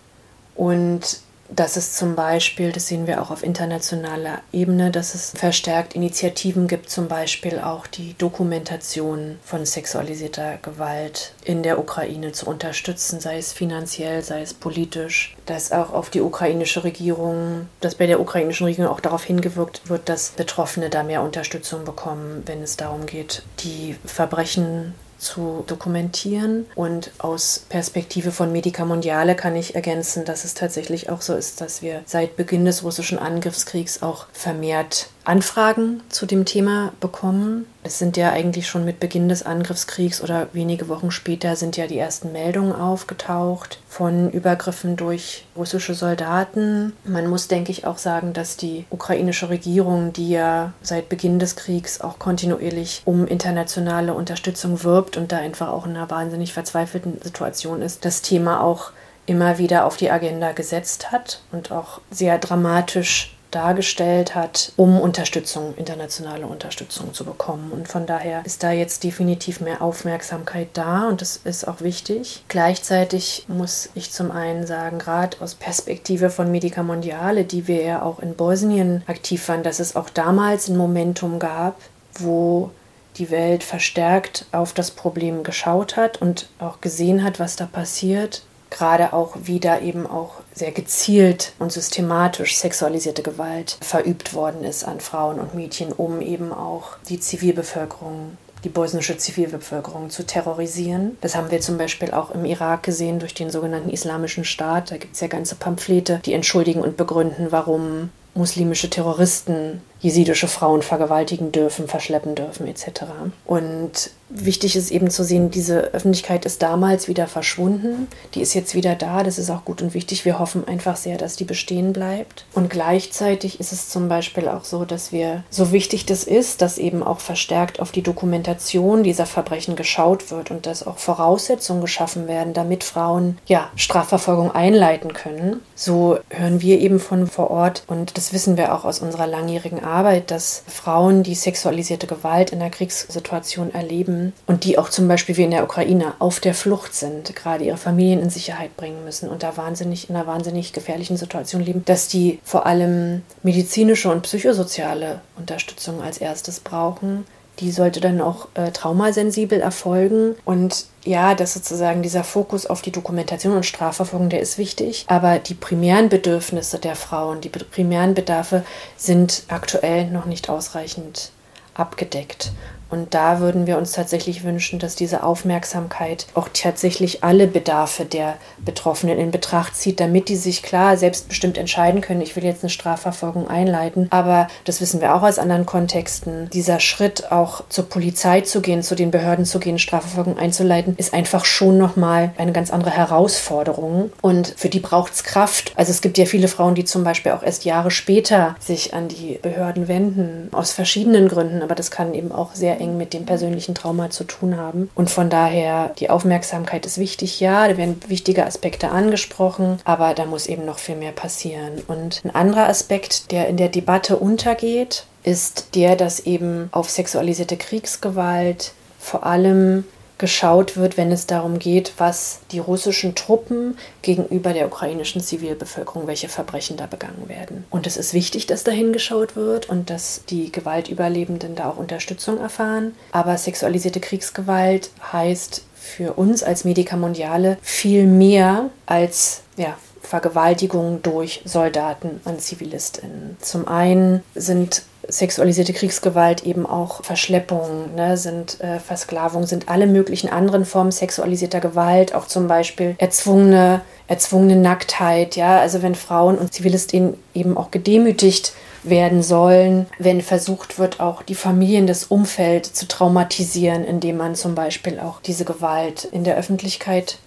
und dass es zum Beispiel, das sehen wir auch auf internationaler Ebene, dass es verstärkt Initiativen gibt, zum Beispiel auch die Dokumentation von sexualisierter Gewalt in der Ukraine zu unterstützen, sei es finanziell, sei es politisch, dass auch auf die ukrainische Regierung, dass bei der ukrainischen Regierung auch darauf hingewirkt wird, dass Betroffene da mehr Unterstützung bekommen, wenn es darum geht, die Verbrechen zu dokumentieren. Und aus Perspektive von Medica Mondiale kann ich ergänzen, dass es tatsächlich auch so ist, dass wir seit Beginn des russischen Angriffskriegs auch vermehrt Anfragen zu dem Thema bekommen. Es sind ja eigentlich schon mit Beginn des Angriffskriegs oder wenige Wochen später sind ja die ersten Meldungen aufgetaucht von Übergriffen durch russische Soldaten. Man muss, denke ich, auch sagen, dass die ukrainische Regierung, die ja seit Beginn des Kriegs auch kontinuierlich um internationale Unterstützung wirbt und da einfach auch in einer wahnsinnig verzweifelten Situation ist, das Thema auch immer wieder auf die Agenda gesetzt hat und auch sehr dramatisch dargestellt hat, um Unterstützung, internationale Unterstützung zu bekommen. Und von daher ist da jetzt definitiv mehr Aufmerksamkeit da und das ist auch wichtig. Gleichzeitig muss ich zum einen sagen, gerade aus Perspektive von Medica Mondiale, die wir ja auch in Bosnien aktiv waren, dass es auch damals ein Momentum gab, wo die Welt verstärkt auf das Problem geschaut hat und auch gesehen hat, was da passiert gerade auch wieder eben auch sehr gezielt und systematisch sexualisierte Gewalt verübt worden ist an Frauen und Mädchen, um eben auch die Zivilbevölkerung die bosnische Zivilbevölkerung zu terrorisieren. Das haben wir zum Beispiel auch im Irak gesehen durch den sogenannten Islamischen Staat. Da gibt es ja ganze Pamphlete, die entschuldigen und begründen, warum muslimische Terroristen jesidische Frauen vergewaltigen dürfen, verschleppen dürfen etc. Und wichtig ist eben zu sehen, diese Öffentlichkeit ist damals wieder verschwunden, die ist jetzt wieder da, das ist auch gut und wichtig. Wir hoffen einfach sehr, dass die bestehen bleibt. Und gleichzeitig ist es zum Beispiel auch so, dass wir, so wichtig das ist, dass eben auch verstärkt auf die Dokumentation dieser Verbrechen geschaut wird und dass auch Voraussetzungen geschaffen werden, damit Frauen ja Strafverfolgung einleiten können. So hören wir eben von vor Ort und das wissen wir auch aus unserer langjährigen Arbeit, dass Frauen, die sexualisierte Gewalt in der Kriegssituation erleben und die auch zum Beispiel wie in der Ukraine auf der Flucht sind, gerade ihre Familien in Sicherheit bringen müssen und da wahnsinnig in einer wahnsinnig gefährlichen Situation leben, dass die vor allem medizinische und psychosoziale Unterstützung als erstes brauchen die sollte dann auch äh, traumasensibel erfolgen. Und ja, dass sozusagen dieser Fokus auf die Dokumentation und Strafverfolgung, der ist wichtig. Aber die primären Bedürfnisse der Frauen, die primären Bedarfe sind aktuell noch nicht ausreichend abgedeckt. Und da würden wir uns tatsächlich wünschen, dass diese Aufmerksamkeit auch tatsächlich alle Bedarfe der Betroffenen in Betracht zieht, damit die sich klar selbstbestimmt entscheiden können, ich will jetzt eine Strafverfolgung einleiten. Aber das wissen wir auch aus anderen Kontexten. Dieser Schritt auch zur Polizei zu gehen, zu den Behörden zu gehen, Strafverfolgung einzuleiten, ist einfach schon nochmal eine ganz andere Herausforderung. Und für die braucht es Kraft. Also es gibt ja viele Frauen, die zum Beispiel auch erst Jahre später sich an die Behörden wenden, aus verschiedenen Gründen. Aber das kann eben auch sehr eng mit dem persönlichen Trauma zu tun haben. Und von daher, die Aufmerksamkeit ist wichtig, ja, da werden wichtige Aspekte angesprochen, aber da muss eben noch viel mehr passieren. Und ein anderer Aspekt, der in der Debatte untergeht, ist der, dass eben auf sexualisierte Kriegsgewalt vor allem geschaut wird, wenn es darum geht, was die russischen Truppen gegenüber der ukrainischen Zivilbevölkerung, welche Verbrechen da begangen werden. Und es ist wichtig, dass da hingeschaut wird und dass die Gewaltüberlebenden da auch Unterstützung erfahren. Aber sexualisierte Kriegsgewalt heißt für uns als Medica Mondiale viel mehr als ja, Vergewaltigung durch Soldaten an Zivilistinnen. Zum einen sind sexualisierte Kriegsgewalt eben auch Verschleppungen, ne, sind äh, Versklavung, sind alle möglichen anderen Formen sexualisierter Gewalt, auch zum Beispiel erzwungene, erzwungene Nacktheit, ja, also wenn Frauen und Zivilistinnen eben auch gedemütigt werden sollen, wenn versucht wird, auch die Familien, das Umfeld zu traumatisieren, indem man zum Beispiel auch diese Gewalt in der Öffentlichkeit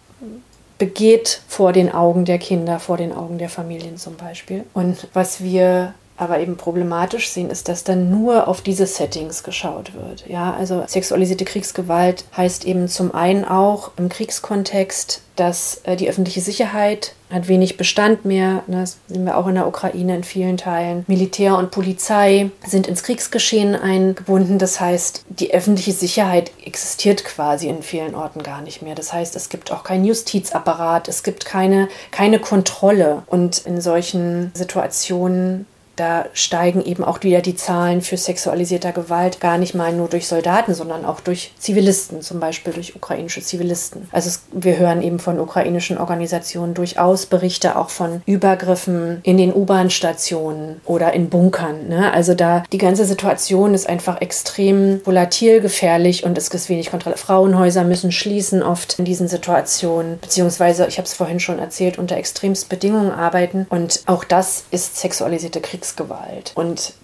begeht vor den Augen der Kinder, vor den Augen der Familien zum Beispiel. Und was wir aber eben problematisch sehen, ist, dass dann nur auf diese Settings geschaut wird. Ja, also sexualisierte Kriegsgewalt heißt eben zum einen auch im Kriegskontext, dass äh, die öffentliche Sicherheit hat wenig Bestand mehr. Ne, das sehen wir auch in der Ukraine in vielen Teilen. Militär und Polizei sind ins Kriegsgeschehen eingebunden. Das heißt, die öffentliche Sicherheit existiert quasi in vielen Orten gar nicht mehr. Das heißt, es gibt auch keinen Justizapparat, es gibt keine, keine Kontrolle. Und in solchen Situationen da steigen eben auch wieder die Zahlen für sexualisierter Gewalt gar nicht mal nur durch Soldaten, sondern auch durch Zivilisten, zum Beispiel durch ukrainische Zivilisten. Also es, wir hören eben von ukrainischen Organisationen durchaus Berichte auch von Übergriffen in den U-Bahn-Stationen oder in Bunkern. Ne? Also da die ganze Situation ist einfach extrem volatil, gefährlich und es ist wenig Kontrolle. Frauenhäuser müssen schließen oft in diesen Situationen, beziehungsweise, ich habe es vorhin schon erzählt, unter extremst Bedingungen arbeiten. Und auch das ist sexualisierte Kriegs Kriegsgewalt. Und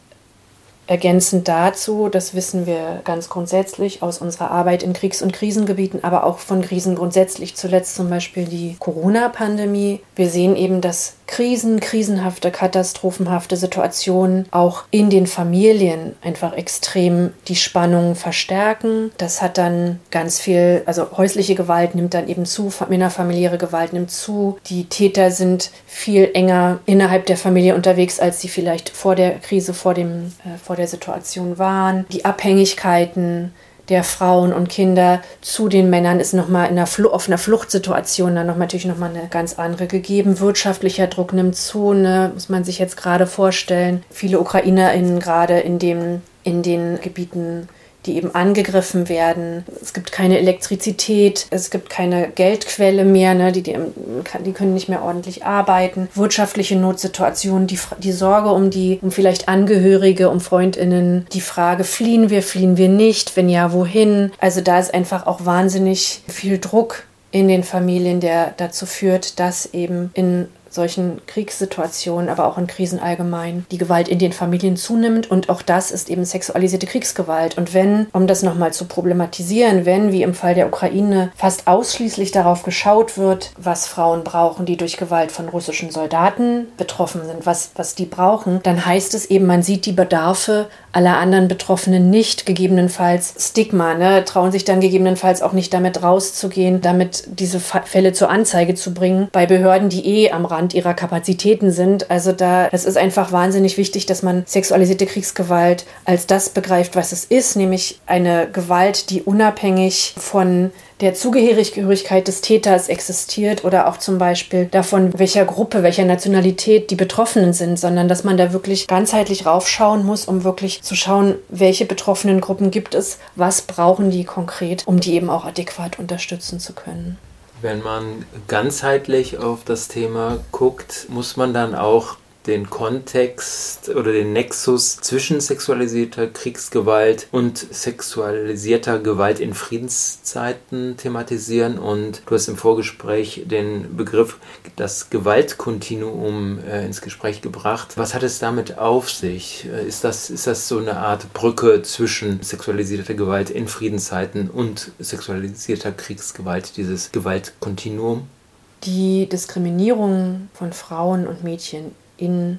Ergänzend dazu, das wissen wir ganz grundsätzlich aus unserer Arbeit in Kriegs- und Krisengebieten, aber auch von Krisen grundsätzlich, zuletzt zum Beispiel die Corona-Pandemie. Wir sehen eben, dass Krisen, krisenhafte, katastrophenhafte Situationen auch in den Familien einfach extrem die Spannungen verstärken. Das hat dann ganz viel, also häusliche Gewalt nimmt dann eben zu, innerfamiliäre Gewalt nimmt zu. Die Täter sind viel enger innerhalb der Familie unterwegs, als sie vielleicht vor der Krise, vor dem, äh, vor der Situation waren. Die Abhängigkeiten der Frauen und Kinder zu den Männern ist nochmal in einer auf einer Fluchtsituation dann noch natürlich nochmal eine ganz andere gegeben. Wirtschaftlicher Druck nimmt zu, ne, muss man sich jetzt gerade vorstellen. Viele UkrainerInnen gerade in dem in den Gebieten die eben angegriffen werden. Es gibt keine Elektrizität, es gibt keine Geldquelle mehr, ne? die, die, die können nicht mehr ordentlich arbeiten. Wirtschaftliche Notsituationen, die, die Sorge um die, um vielleicht Angehörige, um Freundinnen, die Frage, fliehen wir, fliehen wir nicht, wenn ja, wohin? Also da ist einfach auch wahnsinnig viel Druck in den Familien, der dazu führt, dass eben in solchen Kriegssituationen, aber auch in Krisen allgemein, die Gewalt in den Familien zunimmt. Und auch das ist eben sexualisierte Kriegsgewalt. Und wenn, um das nochmal zu problematisieren, wenn, wie im Fall der Ukraine, fast ausschließlich darauf geschaut wird, was Frauen brauchen, die durch Gewalt von russischen Soldaten betroffen sind, was, was die brauchen, dann heißt es eben, man sieht die Bedarfe aller anderen Betroffenen nicht, gegebenenfalls Stigma, ne, trauen sich dann gegebenenfalls auch nicht damit rauszugehen, damit diese Fälle zur Anzeige zu bringen bei Behörden, die eh am Rand ihrer Kapazitäten sind. Also da, es ist einfach wahnsinnig wichtig, dass man sexualisierte Kriegsgewalt als das begreift, was es ist, nämlich eine Gewalt, die unabhängig von der Zugehörigkeit des Täters existiert oder auch zum Beispiel davon, welcher Gruppe, welcher Nationalität die Betroffenen sind, sondern dass man da wirklich ganzheitlich raufschauen muss, um wirklich zu schauen, welche betroffenen Gruppen gibt es, was brauchen die konkret, um die eben auch adäquat unterstützen zu können. Wenn man ganzheitlich auf das Thema guckt, muss man dann auch den Kontext oder den Nexus zwischen sexualisierter Kriegsgewalt und sexualisierter Gewalt in Friedenszeiten thematisieren. Und du hast im Vorgespräch den Begriff das Gewaltkontinuum äh, ins Gespräch gebracht. Was hat es damit auf sich? Äh, ist das, ist das so eine Art Brücke zwischen sexualisierter Gewalt in Friedenszeiten und sexualisierter Kriegsgewalt, dieses Gewaltkontinuum? Die Diskriminierung von Frauen und Mädchen in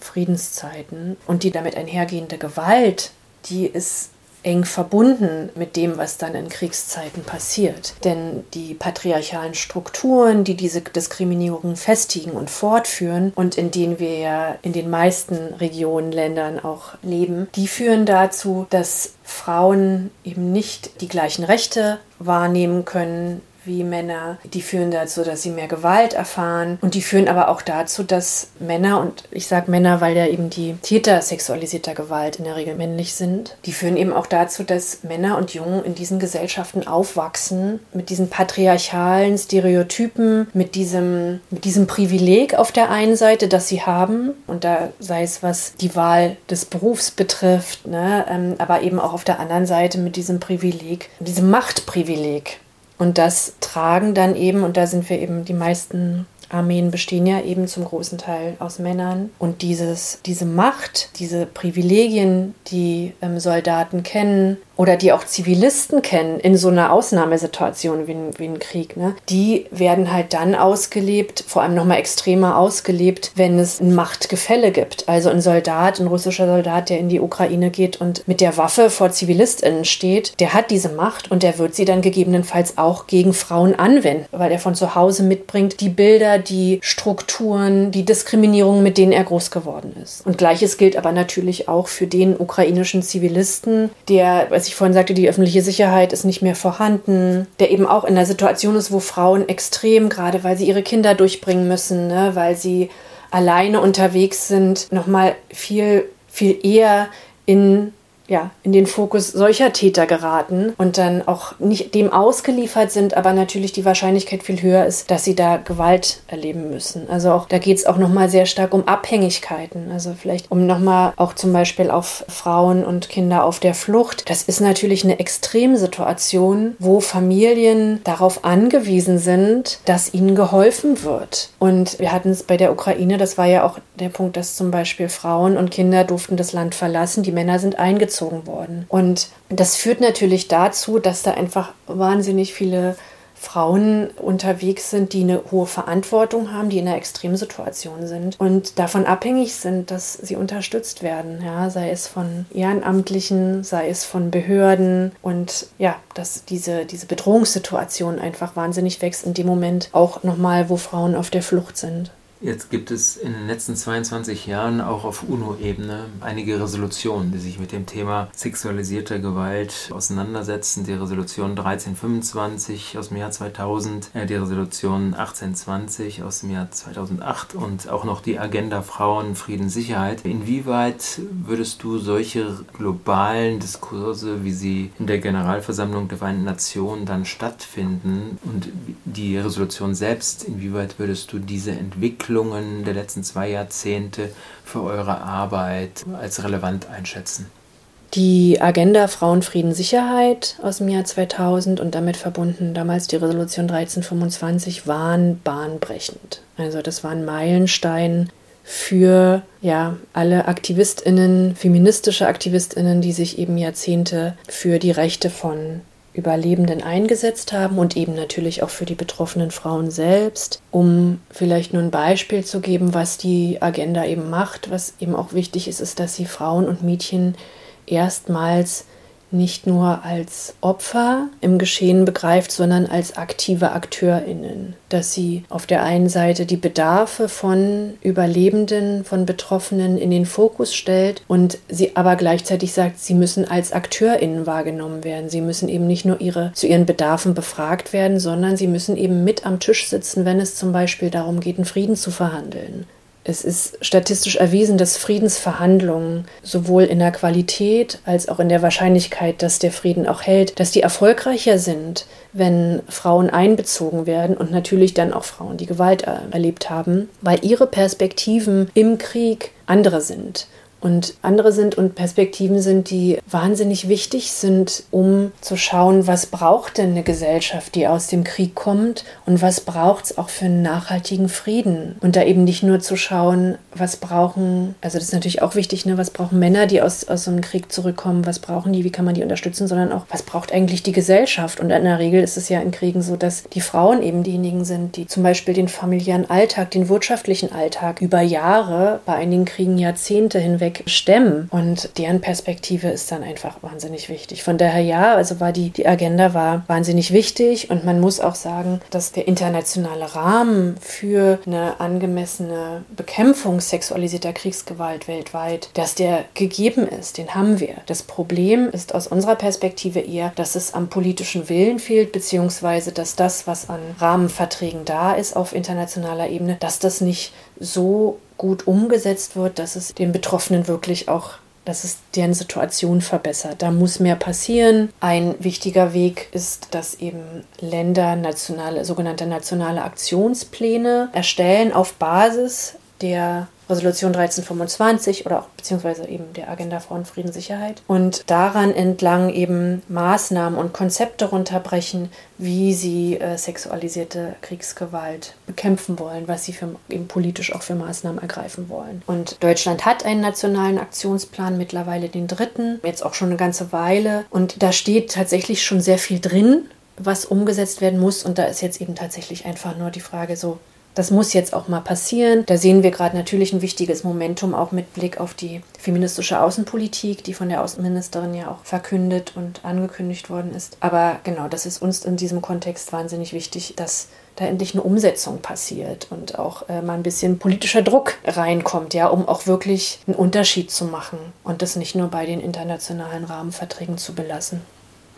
Friedenszeiten und die damit einhergehende Gewalt, die ist eng verbunden mit dem, was dann in Kriegszeiten passiert. Denn die patriarchalen Strukturen, die diese Diskriminierung festigen und fortführen und in denen wir ja in den meisten Regionen, Ländern auch leben, die führen dazu, dass Frauen eben nicht die gleichen Rechte wahrnehmen können wie Männer. Die führen dazu, dass sie mehr Gewalt erfahren und die führen aber auch dazu, dass Männer, und ich sage Männer, weil ja eben die Täter sexualisierter Gewalt in der Regel männlich sind, die führen eben auch dazu, dass Männer und Jungen in diesen Gesellschaften aufwachsen mit diesen patriarchalen Stereotypen, mit diesem, mit diesem Privileg auf der einen Seite, das sie haben, und da sei es was die Wahl des Berufs betrifft, ne, ähm, aber eben auch auf der anderen Seite mit diesem Privileg, diesem Machtprivileg. Und das tragen dann eben, und da sind wir eben die meisten Armeen bestehen ja eben zum großen Teil aus Männern. Und dieses, diese Macht, diese Privilegien, die ähm, Soldaten kennen, oder die auch Zivilisten kennen in so einer Ausnahmesituation wie, wie ein Krieg, ne? die werden halt dann ausgelebt, vor allem nochmal extremer ausgelebt, wenn es ein Machtgefälle gibt. Also ein Soldat, ein russischer Soldat, der in die Ukraine geht und mit der Waffe vor ZivilistInnen steht, der hat diese Macht und der wird sie dann gegebenenfalls auch gegen Frauen anwenden, weil er von zu Hause mitbringt die Bilder, die Strukturen, die Diskriminierung, mit denen er groß geworden ist. Und gleiches gilt aber natürlich auch für den ukrainischen Zivilisten, der, weiß ich vorhin sagte, die öffentliche Sicherheit ist nicht mehr vorhanden, der eben auch in einer Situation ist, wo Frauen extrem, gerade weil sie ihre Kinder durchbringen müssen, ne, weil sie alleine unterwegs sind, nochmal viel, viel eher in ja, in den Fokus solcher Täter geraten und dann auch nicht dem ausgeliefert sind, aber natürlich die Wahrscheinlichkeit viel höher ist, dass sie da Gewalt erleben müssen. Also auch da geht es auch nochmal sehr stark um Abhängigkeiten. Also vielleicht um nochmal auch zum Beispiel auf Frauen und Kinder auf der Flucht. Das ist natürlich eine Extremsituation, wo Familien darauf angewiesen sind, dass ihnen geholfen wird. Und wir hatten es bei der Ukraine, das war ja auch der Punkt, dass zum Beispiel Frauen und Kinder durften das Land verlassen, die Männer sind eingezogen eingezogen worden. Und das führt natürlich dazu, dass da einfach wahnsinnig viele Frauen unterwegs sind, die eine hohe Verantwortung haben, die in einer Extremsituation sind und davon abhängig sind, dass sie unterstützt werden, ja, sei es von Ehrenamtlichen, sei es von Behörden und ja, dass diese, diese Bedrohungssituation einfach wahnsinnig wächst in dem Moment auch nochmal, wo Frauen auf der Flucht sind. Jetzt gibt es in den letzten 22 Jahren auch auf UNO-Ebene einige Resolutionen, die sich mit dem Thema sexualisierter Gewalt auseinandersetzen. Die Resolution 1325 aus dem Jahr 2000, äh, die Resolution 1820 aus dem Jahr 2008 und auch noch die Agenda Frauen, Frieden, Sicherheit. Inwieweit würdest du solche globalen Diskurse, wie sie in der Generalversammlung der Vereinten Nationen dann stattfinden und die Resolution selbst, inwieweit würdest du diese Entwicklung Entwicklungen der letzten zwei Jahrzehnte für eure Arbeit als relevant einschätzen? Die Agenda Frauen, Frieden, Sicherheit aus dem Jahr 2000 und damit verbunden damals die Resolution 1325 waren bahnbrechend. Also das waren Meilenstein für ja alle Aktivistinnen, feministische Aktivistinnen, die sich eben Jahrzehnte für die Rechte von Überlebenden eingesetzt haben und eben natürlich auch für die betroffenen Frauen selbst, um vielleicht nur ein Beispiel zu geben, was die Agenda eben macht. Was eben auch wichtig ist, ist, dass sie Frauen und Mädchen erstmals nicht nur als Opfer im Geschehen begreift, sondern als aktive Akteurinnen, dass sie auf der einen Seite die Bedarfe von Überlebenden, von Betroffenen in den Fokus stellt und sie aber gleichzeitig sagt, sie müssen als Akteurinnen wahrgenommen werden. Sie müssen eben nicht nur ihre, zu ihren Bedarfen befragt werden, sondern sie müssen eben mit am Tisch sitzen, wenn es zum Beispiel darum geht, einen Frieden zu verhandeln. Es ist statistisch erwiesen, dass Friedensverhandlungen sowohl in der Qualität als auch in der Wahrscheinlichkeit, dass der Frieden auch hält, dass die erfolgreicher sind, wenn Frauen einbezogen werden und natürlich dann auch Frauen, die Gewalt erlebt haben, weil ihre Perspektiven im Krieg andere sind und andere sind und Perspektiven sind, die wahnsinnig wichtig sind, um zu schauen, was braucht denn eine Gesellschaft, die aus dem Krieg kommt und was braucht es auch für einen nachhaltigen Frieden. Und da eben nicht nur zu schauen, was brauchen, also das ist natürlich auch wichtig, ne, was brauchen Männer, die aus, aus so einem Krieg zurückkommen, was brauchen die, wie kann man die unterstützen, sondern auch, was braucht eigentlich die Gesellschaft. Und in der Regel ist es ja in Kriegen so, dass die Frauen eben diejenigen sind, die zum Beispiel den familiären Alltag, den wirtschaftlichen Alltag über Jahre, bei einigen Kriegen Jahrzehnte hinweg hinweg stemmen. Und deren Perspektive ist dann einfach wahnsinnig wichtig. Von daher ja, also war die, die Agenda war wahnsinnig wichtig und man muss auch sagen, dass der internationale Rahmen für eine angemessene Bekämpfung sexualisierter Kriegsgewalt weltweit, dass der gegeben ist, den haben wir. Das Problem ist aus unserer Perspektive eher, dass es am politischen Willen fehlt, beziehungsweise dass das, was an Rahmenverträgen da ist auf internationaler Ebene, dass das nicht so gut umgesetzt wird, dass es den Betroffenen wirklich auch dass es deren Situation verbessert. Da muss mehr passieren. Ein wichtiger Weg ist, dass eben Länder nationale, sogenannte nationale Aktionspläne erstellen auf Basis der Resolution 1325 oder auch beziehungsweise eben der Agenda Frauen, Frieden, Sicherheit. Und daran entlang eben Maßnahmen und Konzepte runterbrechen, wie sie äh, sexualisierte Kriegsgewalt bekämpfen wollen, was sie für, eben politisch auch für Maßnahmen ergreifen wollen. Und Deutschland hat einen nationalen Aktionsplan, mittlerweile den dritten, jetzt auch schon eine ganze Weile. Und da steht tatsächlich schon sehr viel drin, was umgesetzt werden muss. Und da ist jetzt eben tatsächlich einfach nur die Frage so, das muss jetzt auch mal passieren. Da sehen wir gerade natürlich ein wichtiges Momentum, auch mit Blick auf die feministische Außenpolitik, die von der Außenministerin ja auch verkündet und angekündigt worden ist. Aber genau, das ist uns in diesem Kontext wahnsinnig wichtig, dass da endlich eine Umsetzung passiert und auch äh, mal ein bisschen politischer Druck reinkommt, ja, um auch wirklich einen Unterschied zu machen und das nicht nur bei den internationalen Rahmenverträgen zu belassen.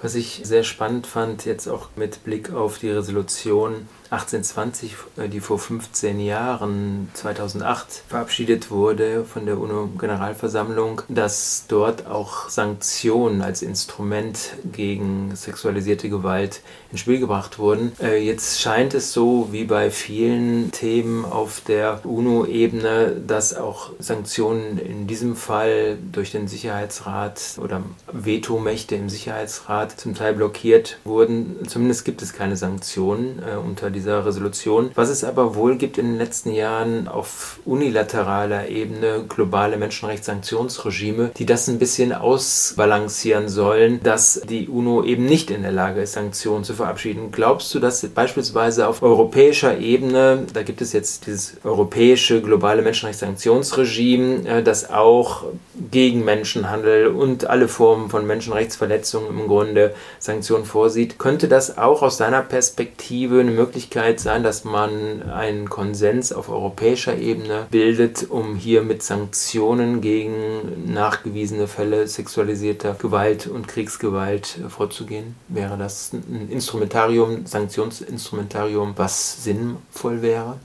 Was ich sehr spannend fand, jetzt auch mit Blick auf die Resolution 1820, äh, die vor 15 Jahren, 2008, verabschiedet wurde von der UNO-Generalversammlung, dass dort auch Sanktionen als Instrument gegen sexualisierte Gewalt ins Spiel gebracht wurden. Äh, jetzt scheint es so, wie bei vielen Themen auf der UNO-Ebene, dass auch Sanktionen in diesem Fall durch den Sicherheitsrat oder Vetomächte im Sicherheitsrat zum Teil blockiert wurden. Zumindest gibt es keine Sanktionen äh, unter die dieser Resolution. Was es aber wohl gibt in den letzten Jahren auf unilateraler Ebene globale Menschenrechtssanktionsregime, die das ein bisschen ausbalancieren sollen, dass die UNO eben nicht in der Lage ist, Sanktionen zu verabschieden. Glaubst du, dass beispielsweise auf europäischer Ebene, da gibt es jetzt dieses europäische globale Menschenrechtssanktionsregime, äh, das auch gegen Menschenhandel und alle Formen von Menschenrechtsverletzungen im Grunde Sanktionen vorsieht, könnte das auch aus deiner Perspektive eine Möglichkeit Möglichkeit sein, dass man einen Konsens auf europäischer Ebene bildet, um hier mit Sanktionen gegen nachgewiesene Fälle sexualisierter Gewalt und Kriegsgewalt vorzugehen? Wäre das ein Instrumentarium, Sanktionsinstrumentarium, was sinnvoll wäre?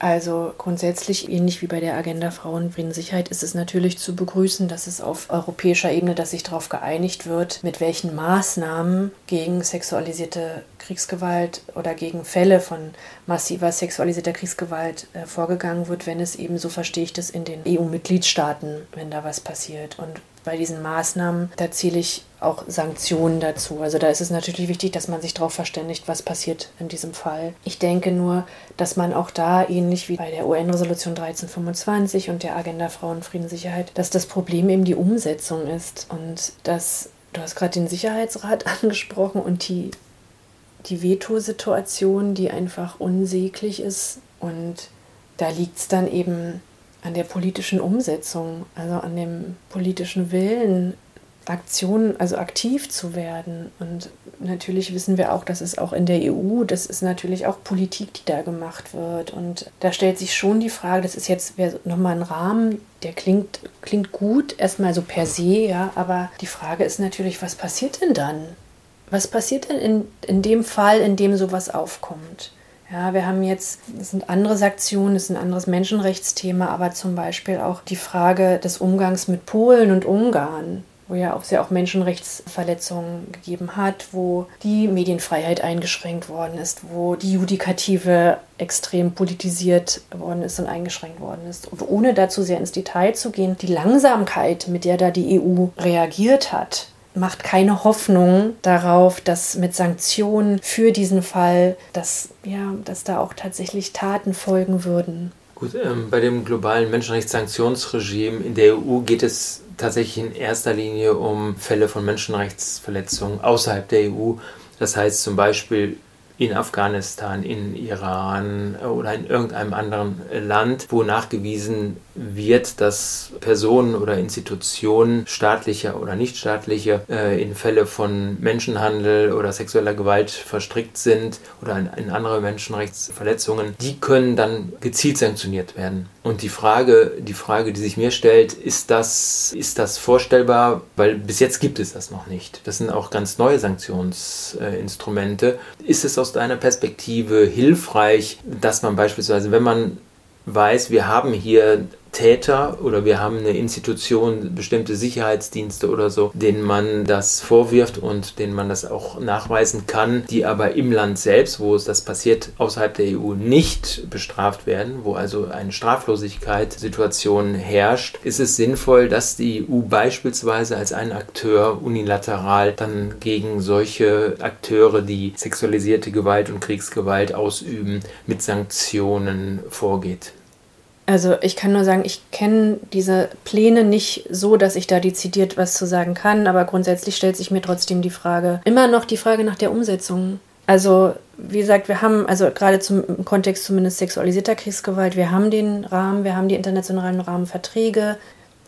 Also grundsätzlich ähnlich wie bei der Agenda Frauen, Frieden, Sicherheit ist es natürlich zu begrüßen, dass es auf europäischer Ebene, dass sich darauf geeinigt wird, mit welchen Maßnahmen gegen sexualisierte Kriegsgewalt oder gegen Fälle von massiver sexualisierter Kriegsgewalt äh, vorgegangen wird, wenn es eben, so verstehe ich das, in den EU-Mitgliedstaaten, wenn da was passiert. Und bei diesen Maßnahmen, da zähle ich auch Sanktionen dazu. Also da ist es natürlich wichtig, dass man sich darauf verständigt, was passiert in diesem Fall. Ich denke nur, dass man auch da, ähnlich wie bei der UN-Resolution 1325 und der Agenda Frauen, Frieden, Sicherheit, dass das Problem eben die Umsetzung ist und dass, du hast gerade den Sicherheitsrat <laughs> angesprochen und die, die Veto-Situation, die einfach unsäglich ist und da liegt es dann eben an der politischen Umsetzung, also an dem politischen Willen, Aktionen, also aktiv zu werden. Und natürlich wissen wir auch, dass es auch in der EU, das ist natürlich auch Politik, die da gemacht wird. Und da stellt sich schon die Frage, das ist jetzt nochmal ein Rahmen, der klingt, klingt gut, erstmal so per se, ja, aber die Frage ist natürlich, was passiert denn dann? Was passiert denn in, in dem Fall, in dem sowas aufkommt? Ja, wir haben jetzt, es sind andere Sanktionen, es ist ein anderes Menschenrechtsthema, aber zum Beispiel auch die Frage des Umgangs mit Polen und Ungarn, wo ja auch sehr auch Menschenrechtsverletzungen gegeben hat, wo die Medienfreiheit eingeschränkt worden ist, wo die Judikative extrem politisiert worden ist und eingeschränkt worden ist. Und ohne dazu sehr ins Detail zu gehen, die Langsamkeit, mit der da die EU reagiert hat, macht keine Hoffnung darauf, dass mit Sanktionen für diesen Fall, dass, ja, dass da auch tatsächlich Taten folgen würden. Gut, ähm, bei dem globalen Menschenrechtssanktionsregime in der EU geht es tatsächlich in erster Linie um Fälle von Menschenrechtsverletzungen außerhalb der EU. Das heißt zum Beispiel in Afghanistan, in Iran oder in irgendeinem anderen Land, wo nachgewiesen wird, dass Personen oder Institutionen staatlicher oder nichtstaatliche äh, in Fälle von Menschenhandel oder sexueller Gewalt verstrickt sind oder in, in andere Menschenrechtsverletzungen, die können dann gezielt sanktioniert werden. Und die Frage, die Frage, die sich mir stellt, ist das, ist das vorstellbar? Weil bis jetzt gibt es das noch nicht. Das sind auch ganz neue Sanktionsinstrumente. Ist es aus deiner Perspektive hilfreich, dass man beispielsweise, wenn man weiß, wir haben hier Täter oder wir haben eine Institution, bestimmte Sicherheitsdienste oder so, denen man das vorwirft und denen man das auch nachweisen kann, die aber im Land selbst, wo es das passiert, außerhalb der EU nicht bestraft werden, wo also eine Straflosigkeitssituation herrscht, ist es sinnvoll, dass die EU beispielsweise als ein Akteur unilateral dann gegen solche Akteure, die sexualisierte Gewalt und Kriegsgewalt ausüben, mit Sanktionen vorgeht. Also ich kann nur sagen, ich kenne diese Pläne nicht so, dass ich da dezidiert was zu sagen kann, aber grundsätzlich stellt sich mir trotzdem die Frage, immer noch die Frage nach der Umsetzung. Also wie gesagt, wir haben, also gerade zum, im Kontext zumindest sexualisierter Kriegsgewalt, wir haben den Rahmen, wir haben die internationalen Rahmenverträge,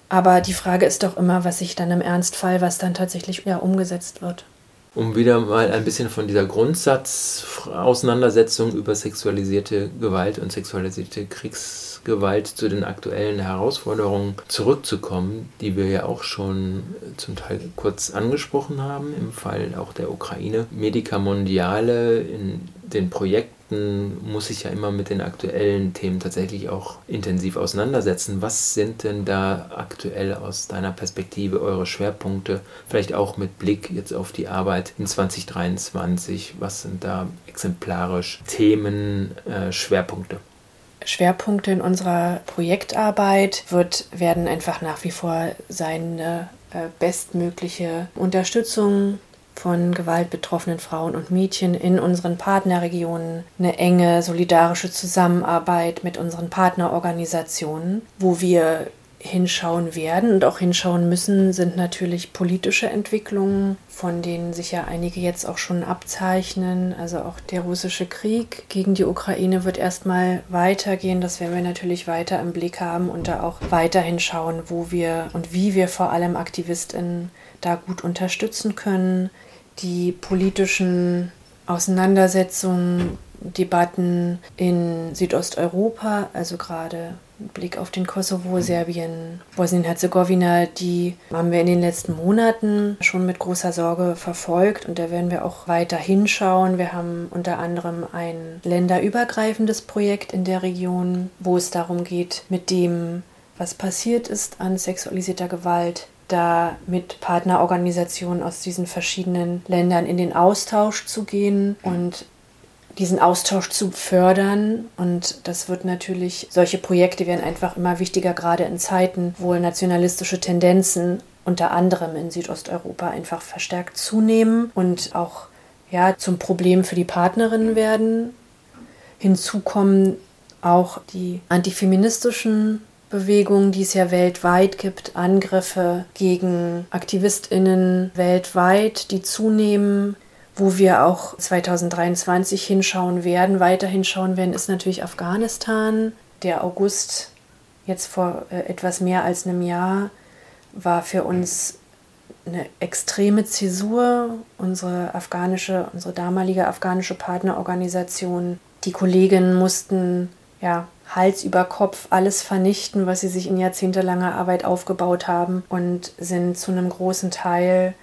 aber die Frage ist doch immer, was sich dann im Ernstfall, was dann tatsächlich ja, umgesetzt wird um wieder mal ein bisschen von dieser Grundsatzauseinandersetzung über sexualisierte Gewalt und sexualisierte Kriegsgewalt Gewalt zu den aktuellen Herausforderungen zurückzukommen, die wir ja auch schon zum Teil kurz angesprochen haben, im Fall auch der Ukraine. Medica Mondiale in den Projekten muss sich ja immer mit den aktuellen Themen tatsächlich auch intensiv auseinandersetzen. Was sind denn da aktuell aus deiner Perspektive eure Schwerpunkte? Vielleicht auch mit Blick jetzt auf die Arbeit in 2023. Was sind da exemplarisch Themen, äh, Schwerpunkte? Schwerpunkte in unserer Projektarbeit wird, werden einfach nach wie vor sein, eine äh, bestmögliche Unterstützung von gewaltbetroffenen Frauen und Mädchen in unseren Partnerregionen, eine enge solidarische Zusammenarbeit mit unseren Partnerorganisationen, wo wir hinschauen werden und auch hinschauen müssen, sind natürlich politische Entwicklungen, von denen sich ja einige jetzt auch schon abzeichnen. Also auch der russische Krieg gegen die Ukraine wird erstmal weitergehen. Das werden wir natürlich weiter im Blick haben und da auch weiterhin schauen, wo wir und wie wir vor allem AktivistInnen da gut unterstützen können. Die politischen Auseinandersetzungen Debatten in Südosteuropa, also gerade Blick auf den Kosovo, Serbien, Bosnien-Herzegowina, die haben wir in den letzten Monaten schon mit großer Sorge verfolgt und da werden wir auch weiter hinschauen. Wir haben unter anderem ein länderübergreifendes Projekt in der Region, wo es darum geht, mit dem, was passiert ist an sexualisierter Gewalt, da mit Partnerorganisationen aus diesen verschiedenen Ländern in den Austausch zu gehen und diesen Austausch zu fördern. Und das wird natürlich, solche Projekte werden einfach immer wichtiger, gerade in Zeiten, wo nationalistische Tendenzen unter anderem in Südosteuropa einfach verstärkt zunehmen und auch ja, zum Problem für die Partnerinnen werden. Hinzu kommen auch die antifeministischen Bewegungen, die es ja weltweit gibt, Angriffe gegen Aktivistinnen weltweit, die zunehmen, wo wir auch 2023 hinschauen werden, weiter hinschauen werden, ist natürlich Afghanistan. Der August, jetzt vor äh, etwas mehr als einem Jahr, war für uns eine extreme Zäsur. Unsere afghanische, unsere damalige afghanische Partnerorganisation, die Kolleginnen mussten ja Hals über Kopf alles vernichten, was sie sich in jahrzehntelanger Arbeit aufgebaut haben und sind zu einem großen Teil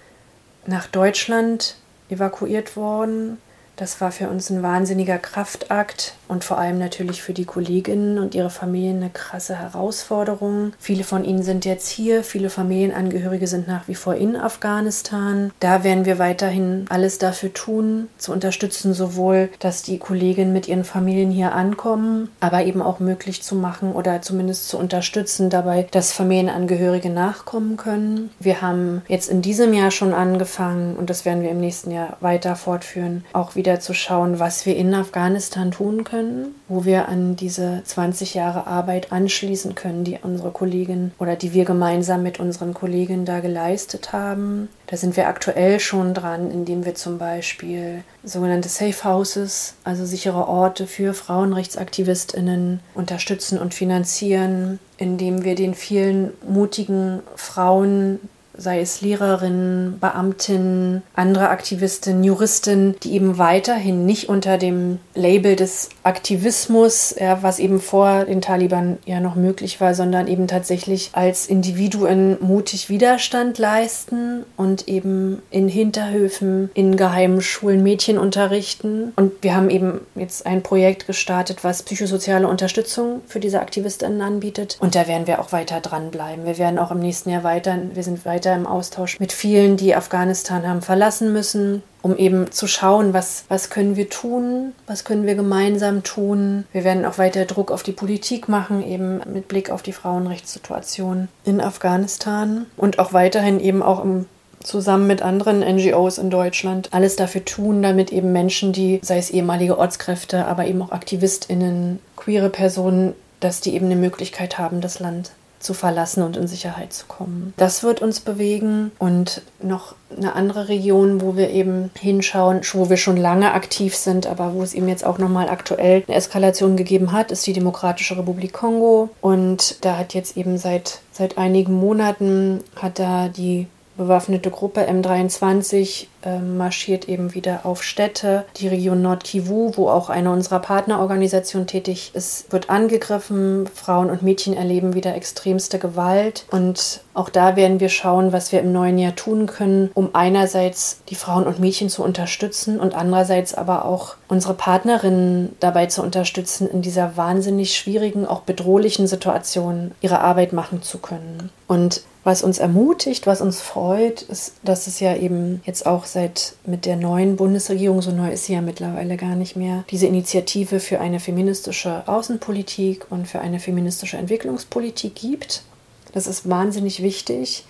nach Deutschland evakuiert worden. Das war für uns ein wahnsinniger Kraftakt und vor allem natürlich für die Kolleginnen und ihre Familien eine krasse Herausforderung. Viele von ihnen sind jetzt hier, viele Familienangehörige sind nach wie vor in Afghanistan. Da werden wir weiterhin alles dafür tun, zu unterstützen, sowohl, dass die Kolleginnen mit ihren Familien hier ankommen, aber eben auch möglich zu machen oder zumindest zu unterstützen dabei, dass Familienangehörige nachkommen können. Wir haben jetzt in diesem Jahr schon angefangen und das werden wir im nächsten Jahr weiter fortführen, auch wieder zu schauen, was wir in Afghanistan tun können können, wo wir an diese 20 Jahre Arbeit anschließen können, die unsere Kollegin oder die wir gemeinsam mit unseren Kollegen da geleistet haben. Da sind wir aktuell schon dran, indem wir zum Beispiel sogenannte Safe Houses, also sichere Orte für Frauenrechtsaktivistinnen unterstützen und finanzieren, indem wir den vielen mutigen Frauen sei es Lehrerinnen, Beamtinnen, andere Aktivistinnen, Juristinnen, die eben weiterhin nicht unter dem Label des Aktivismus, ja, was eben vor den Taliban ja noch möglich war, sondern eben tatsächlich als Individuen mutig Widerstand leisten und eben in Hinterhöfen, in geheimen Schulen Mädchen unterrichten. Und wir haben eben jetzt ein Projekt gestartet, was psychosoziale Unterstützung für diese Aktivistinnen anbietet. Und da werden wir auch weiter dranbleiben. Wir werden auch im nächsten Jahr weiter, wir sind weiter weiter im Austausch mit vielen, die Afghanistan haben verlassen müssen, um eben zu schauen, was, was können wir tun, was können wir gemeinsam tun. Wir werden auch weiter Druck auf die Politik machen, eben mit Blick auf die Frauenrechtssituation in Afghanistan und auch weiterhin eben auch im zusammen mit anderen NGOs in Deutschland alles dafür tun, damit eben Menschen, die, sei es ehemalige Ortskräfte, aber eben auch AktivistInnen, queere Personen, dass die eben eine Möglichkeit haben, das Land zu verlassen und in Sicherheit zu kommen. Das wird uns bewegen und noch eine andere Region, wo wir eben hinschauen, wo wir schon lange aktiv sind, aber wo es eben jetzt auch nochmal aktuell eine Eskalation gegeben hat, ist die Demokratische Republik Kongo und da hat jetzt eben seit seit einigen Monaten hat da die bewaffnete Gruppe M23 äh, marschiert eben wieder auf Städte. Die Region Nord-Kivu, wo auch eine unserer Partnerorganisationen tätig ist, wird angegriffen. Frauen und Mädchen erleben wieder extremste Gewalt. Und auch da werden wir schauen, was wir im neuen Jahr tun können, um einerseits die Frauen und Mädchen zu unterstützen und andererseits aber auch unsere Partnerinnen dabei zu unterstützen, in dieser wahnsinnig schwierigen, auch bedrohlichen Situation ihre Arbeit machen zu können. Und was uns ermutigt, was uns freut, ist, dass es ja eben jetzt auch seit mit der neuen Bundesregierung, so neu ist sie ja mittlerweile gar nicht mehr, diese Initiative für eine feministische Außenpolitik und für eine feministische Entwicklungspolitik gibt. Das ist wahnsinnig wichtig.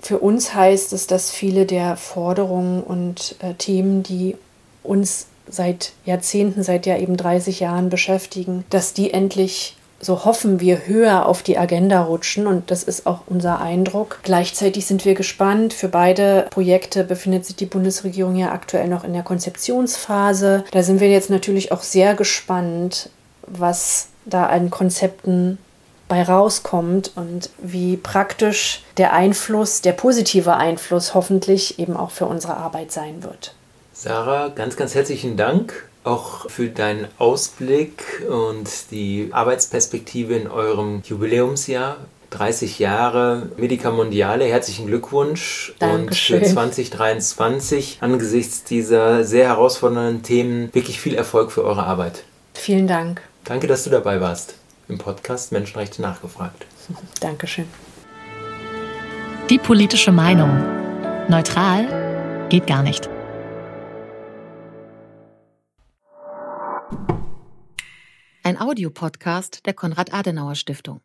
Für uns heißt es, dass viele der Forderungen und äh, Themen, die uns seit Jahrzehnten, seit ja eben 30 Jahren beschäftigen, dass die endlich so hoffen wir, höher auf die Agenda rutschen und das ist auch unser Eindruck. Gleichzeitig sind wir gespannt. Für beide Projekte befindet sich die Bundesregierung ja aktuell noch in der Konzeptionsphase. Da sind wir jetzt natürlich auch sehr gespannt, was da an Konzepten bei rauskommt und wie praktisch der Einfluss, der positive Einfluss hoffentlich eben auch für unsere Arbeit sein wird. Sarah, ganz, ganz herzlichen Dank auch für deinen Ausblick und die Arbeitsperspektive in eurem Jubiläumsjahr. 30 Jahre Medica Mondiale, herzlichen Glückwunsch. Dankeschön. Und für 2023 angesichts dieser sehr herausfordernden Themen wirklich viel Erfolg für eure Arbeit. Vielen Dank. Danke, dass du dabei warst im Podcast Menschenrechte nachgefragt. <laughs> Dankeschön. Die politische Meinung. Neutral geht gar nicht. Ein Audiopodcast der Konrad-Adenauer-Stiftung.